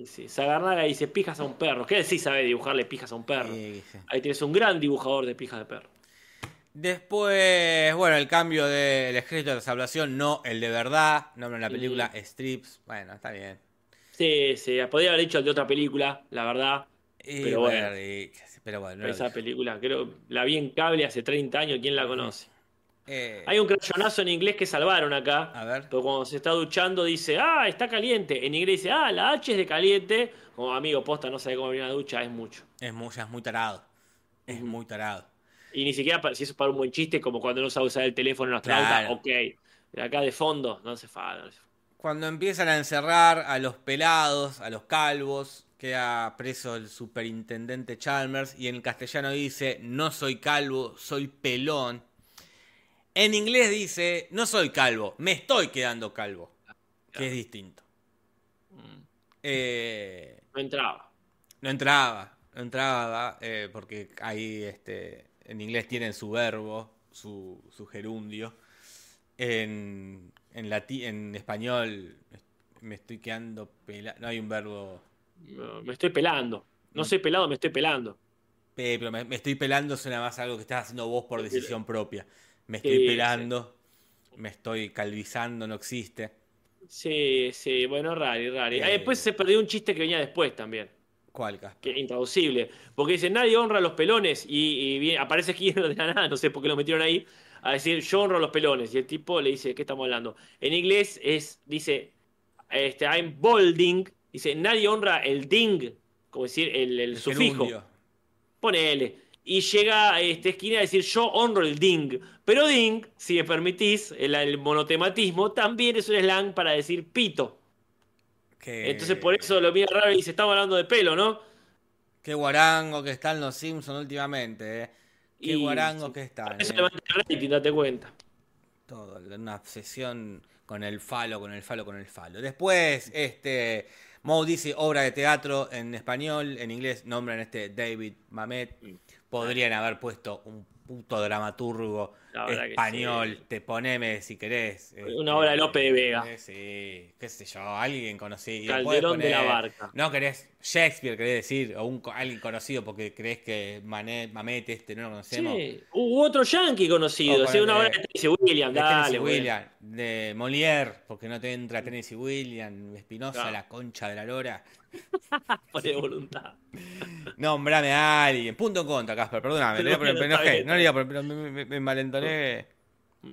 sí, Sagarnaga dice pijas a un perro. ¿Qué decís sabe dibujarle pijas a un perro? Sí, sí. Ahí tienes un gran dibujador de pijas de perro. Después, bueno, el cambio del ejército de salvación, no el de verdad, nombre en la película Strips. Bueno, está bien. Sí, sí, podría haber dicho el de otra película, la verdad. Y Pero bueno. y- pero bueno, no lo Esa película, creo, la vi en cable hace 30 años, ¿quién la conoce? Eh, Hay un crayonazo en inglés que salvaron acá. A ver. Pero cuando se está duchando dice, ah, está caliente. En inglés dice, ah, la H es de caliente. Como amigo, posta, no sabe cómo abrir una ducha, es mucho. es, ya es muy tarado. Es muy tarado. Y ni siquiera si eso es para un buen chiste, como cuando no sabe usar el teléfono en astronauta, Claro. ok. Pero acá de fondo, no hace falta. no. Cuando empiezan a encerrar a los pelados, a los calvos, queda preso el superintendente Chalmers y en castellano dice, no soy calvo, soy pelón. En inglés dice, no soy calvo, me estoy quedando calvo, que es distinto. Mm, Eh, No entraba. no entraba, no entraba, eh, porque ahí este, en inglés tienen su verbo, su, su gerundio. En, en, lati- en español me estoy quedando pelado. No hay un verbo. No, Me estoy pelando. No Mm. soy pelado, me estoy pelando. Eh, pero me, me estoy pelando suena más a algo que estás haciendo vos por decisión propia. Me estoy sí. pelando, me estoy calvizando, no existe. Sí, sí, bueno, rari, rari. Eh. Después se perdió un chiste que venía después también. ¿Cuál, Casper? que intraducible. Porque dice, nadie honra a los pelones. Y, y viene- aparece aquí de la nada, no sé por qué lo metieron ahí, a decir, yo honro los pelones. Y el tipo le dice, ¿qué estamos hablando? En inglés es, dice, este, I'm balding. Dice, nadie honra el ding, como decir, el, el sufijo. Ponele. Y llega a esta esquina a decir, yo honro el ding. Pero ding, si me permitís, el, el monotematismo, también es un slang para decir pito. Que- Entonces por eso lo mira raro y dice, estamos hablando de pelo, ¿no? Qué guarango que están los Simpsons últimamente, eh. Qué Y- guarango sí. que están. Eso eh. levanta el rating, date cuenta. Todo, una obsesión con el falo, con el falo, con el falo. Después, este, Moe dice obra de teatro en español, en inglés nombran este David Mamet. Podrían haber puesto un puto dramaturgo español, sí. te poneme si querés. Una obra de Lope de Vega. Sí, qué sé yo, alguien conocido. Calderón de la Barca. No querés Shakespeare, querés decir, o un, alguien conocido porque crees que Manet, Mamet este no lo conocemos. Sí. Hubo otro yankee conocido, O una obra de Tennessee William, de dale, Tennessee bueno. William, de Molière, porque no te entra Tennessee William, Espinosa, Claro. la concha de la lora. <laughs> Pone voluntad. Nombrame a alguien. Punto en contra, Casper, perdóname. No, le iba a poner- pero me, me- me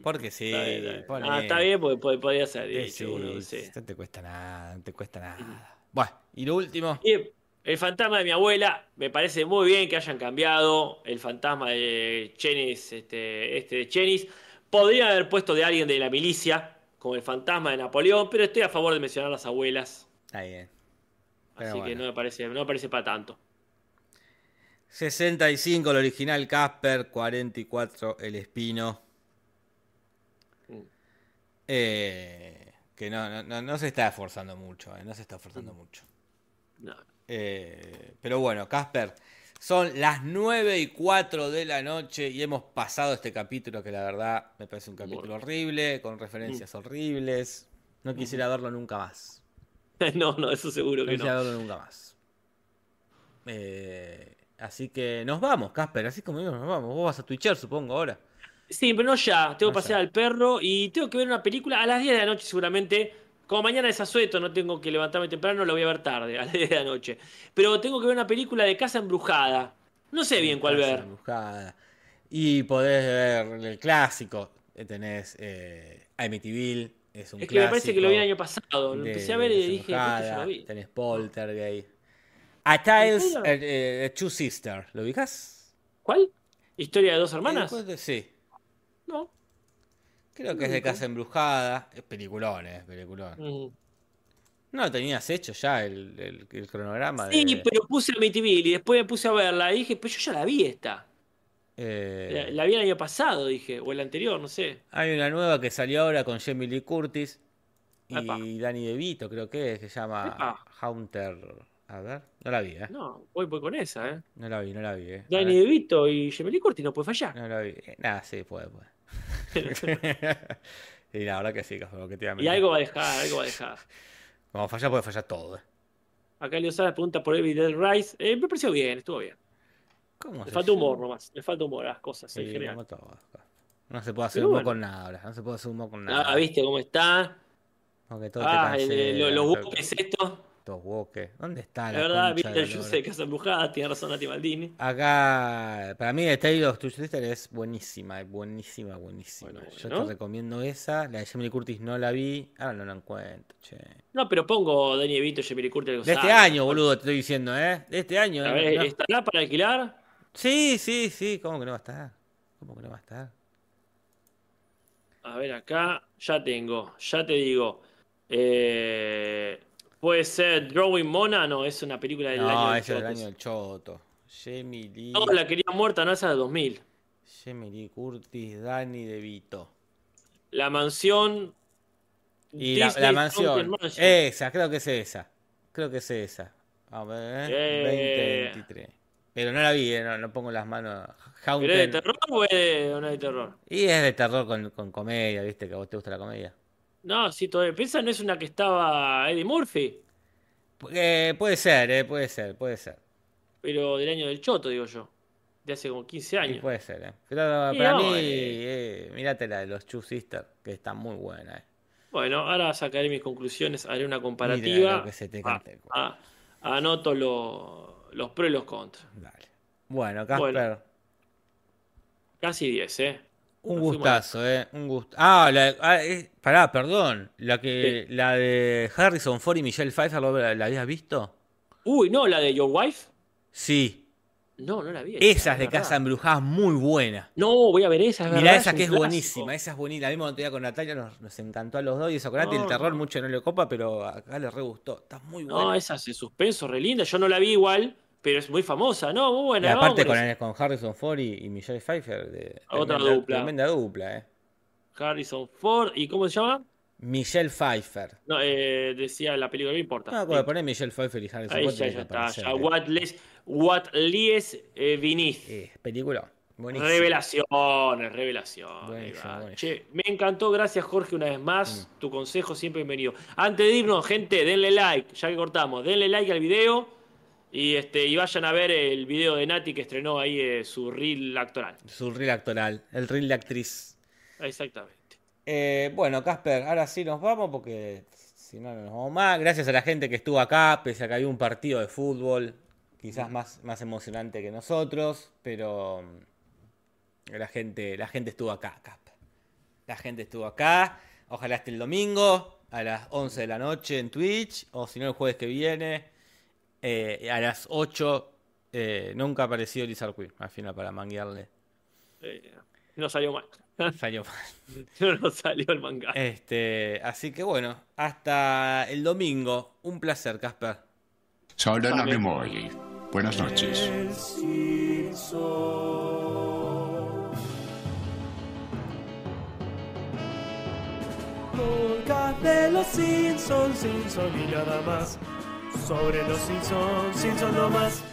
Porque sí, Está bien, está bien. poné. Ah, está bien, porque pod- podría ser Sí, dicho uno, sí. No te cuesta nada, no te cuesta nada. Bueno, y lo último. Y el fantasma de mi abuela, me parece muy bien que hayan cambiado el fantasma de Chenis, este, este de Chenis. Podrían haber puesto de alguien de la milicia, como el fantasma de Napoleón, pero estoy a favor de mencionar a las abuelas. Está bien. Pero Así que no me parece, no me parece para tanto. 65 el original Casper, 44 el Espino. Mm. Eh, que no, no, no, no se está esforzando mucho, eh, no se está esforzando mucho. No. Eh, pero bueno, Casper, son las 9 y 4 de la noche y hemos pasado este capítulo que la verdad me parece un capítulo horrible, con referencias horribles. No quisiera verlo nunca más. <laughs> no, no, eso seguro No que quisiera no. verlo nunca más. Eh, así que nos vamos, Casper, así como nos vamos. Vos vas a Twitcher, supongo, ahora. Sí, pero no ya. Tengo No que pasear al perro y tengo que ver una película a las 10 de la noche seguramente. Como mañana es asueto, no tengo que levantarme temprano, lo voy a ver tarde, <laughs> a las 10 de la noche. Pero tengo que ver una película de Casa Embrujada. No sé bien cuál Casa ver. Embrujada. Y podés ver el clásico. eh, Tenés eh, Amityville, es un Es que me parece que lo vi el año clásico pasado. Lo empecé a ver y dije, ya Embrujada, lo vi. Tenés Poltergeist. A Tiles, eh, eh, Two Sister, ¿lo ubicás? ¿Cuál? ¿Historia de dos hermanas? Eh, pues, sí, No. creo que es de Casa Embrujada. Es peliculón, eh, peliculón. Mm. No tenías hecho ya el, el- el cronograma Sí, de... pero puse Amityville y después me puse a verla y dije, pero yo ya la vi esta. eh, La, la vi el año pasado, dije, o el anterior, no sé. Hay una nueva que salió ahora con Jamie Lee Curtis y Epa. Danny DeVito, creo que es, que se llama Epa. Haunter. A ver, no la vi, ¿eh? No, voy, voy con esa, ¿eh? No la vi, no la vi, ¿eh? Danny DeVito y Jamie Lee Curtis no puede fallar. No la vi. Eh, Nada, sí, puede, puede. <laughs> <laughs> y la verdad que sí, lo que te Y algo va a dejar, algo va a dejar. Como falla, puede fallar todo, ¿eh? Acá Leo Sala pregunta por Evil Dead Rise. Eh, me pareció bien, estuvo bien. ¿Cómo Le falta humor nomás. Le falta humor a las cosas en Sí, general. todo. No se puede hacer Pero humor bueno. con nada ahora. No se puede hacer humor con nada. Ah, ¿viste cómo está? Porque todo Ah, te el- el- cancela, los todo- buques esto. Estos woke. ¿Dónde está La la, verdad, viste el juice de Casa Embrujada, tiene razón Nati Maldini. Acá, para mí, The Tale of Two Sisters es buenísima, es buenísima, buenísima. Bueno, Yo bueno. te recomiendo esa. La de Jamie Curtis no la vi. Ahora no la encuentro, che. No, pero pongo Danny DeVito y Jamie Curtis. De este año, boludo, te estoy diciendo, ¿eh? De este año. A ¿eh? ver, No. ¿estará para alquilar? Sí, sí, sí. ¿Cómo que no va a estar? ¿Cómo que no va a estar? A ver, acá ya tengo, ya te digo. Eh, puede ser Drawing Mona, no, es una película del año No, del ese es el Chotos. año del Choto. Jamie Lee. Todos la querían muerta, no esa de 2000. Jamie Lee Curtis, Danny DeVito. La mansión. Y la, la mansión. Esa, creo que es esa. Creo que es esa. A ver, Eh. 2023. Pero no la vi, eh, no, no pongo las manos. ¿Pero es de terror o es de, no es de terror? Y es de terror con, con comedia, ¿viste? Que a vos te gusta la comedia. No, sí, todavía. ¿Piensa no es una que estaba Eddie Murphy? Eh, puede ser, eh, puede ser, puede ser. Pero del año del Choto, digo yo. De hace como 15 Sí, años. puede ser, eh. Pero para no, mí, eh. mirate la de los Two Sisters, que está muy buena, eh. Bueno, ahora sacaré mis conclusiones, haré una comparativa. lo que se te Ah, cante. ah, anoto lo- los pros y los contras. Dale. Bueno, Casper. Bueno. Casi 10, ¿eh? Un gustazo, eh. Un gusto. Ah, la, ah, eh, pará, perdón. La que, la de Harrison Ford y Michelle Pfeiffer, ¿la, la habías visto? Uy, no, la de Your Wife. Sí. No, no la vi. Esa es de. Casa Embrujada, muy buena. No, voy a ver esa. Es Mirá verdad, esa que es clásico. buenísima, esa es buenísima. La misma día con Natalia nos, nos encantó a los dos y eso, acordate, el No, terror no. mucho no le copa, pero acá le re gustó. Está muy buena. No, esa es de suspenso, re linda. Yo no la vi igual, pero es muy famosa. No, muy y buena. aparte vamos con, Harrison Ford y, y Michelle Pfeiffer. De, Otra tremenda- dupla. Tremenda dupla, eh. Harrison Ford. ¿Y cómo se llama? Michelle Pfeiffer. No, eh, decía la película, no importa. No, cuando pones Michelle Pfeiffer y Harrison Ahí Ford, ya, ya está. Ya, what les, what lies eh. Eh, película. Buenísimo. Revelaciones, revelaciones. Buenísimo, buenísimo. Che, me encantó, gracias Jorge una vez más. Mm. Tu consejo siempre bienvenido. Antes de irnos, gente, denle like, ya que cortamos, denle like al video y este y vayan a ver el video de Nati que estrenó ahí eh, su reel actoral. Su reel actoral, el reel de actriz. Exactamente. Eh, bueno, Casper, ahora sí nos vamos porque si no, no nos vamos más. Gracias a la gente que estuvo acá, pese a que había un partido de fútbol, quizás más, más emocionante que nosotros, pero mm, la gente, la gente estuvo acá, Casper. La gente estuvo acá. Ojalá esté el domingo a las 11 de la noche en Twitch, o si no, el jueves que viene, eh, a las 8. eh, nunca apareció Lizard Queen al final para manguearle. Eh, no salió mal. <laughs> Salió mal. no nos salió el manga. Este, así que bueno, hasta el domingo. Un placer, Casper. Solen Memori. Buenas noches. De los Simpsons, Simpson y nada más. Sobre los Simpsons, Simpson no más.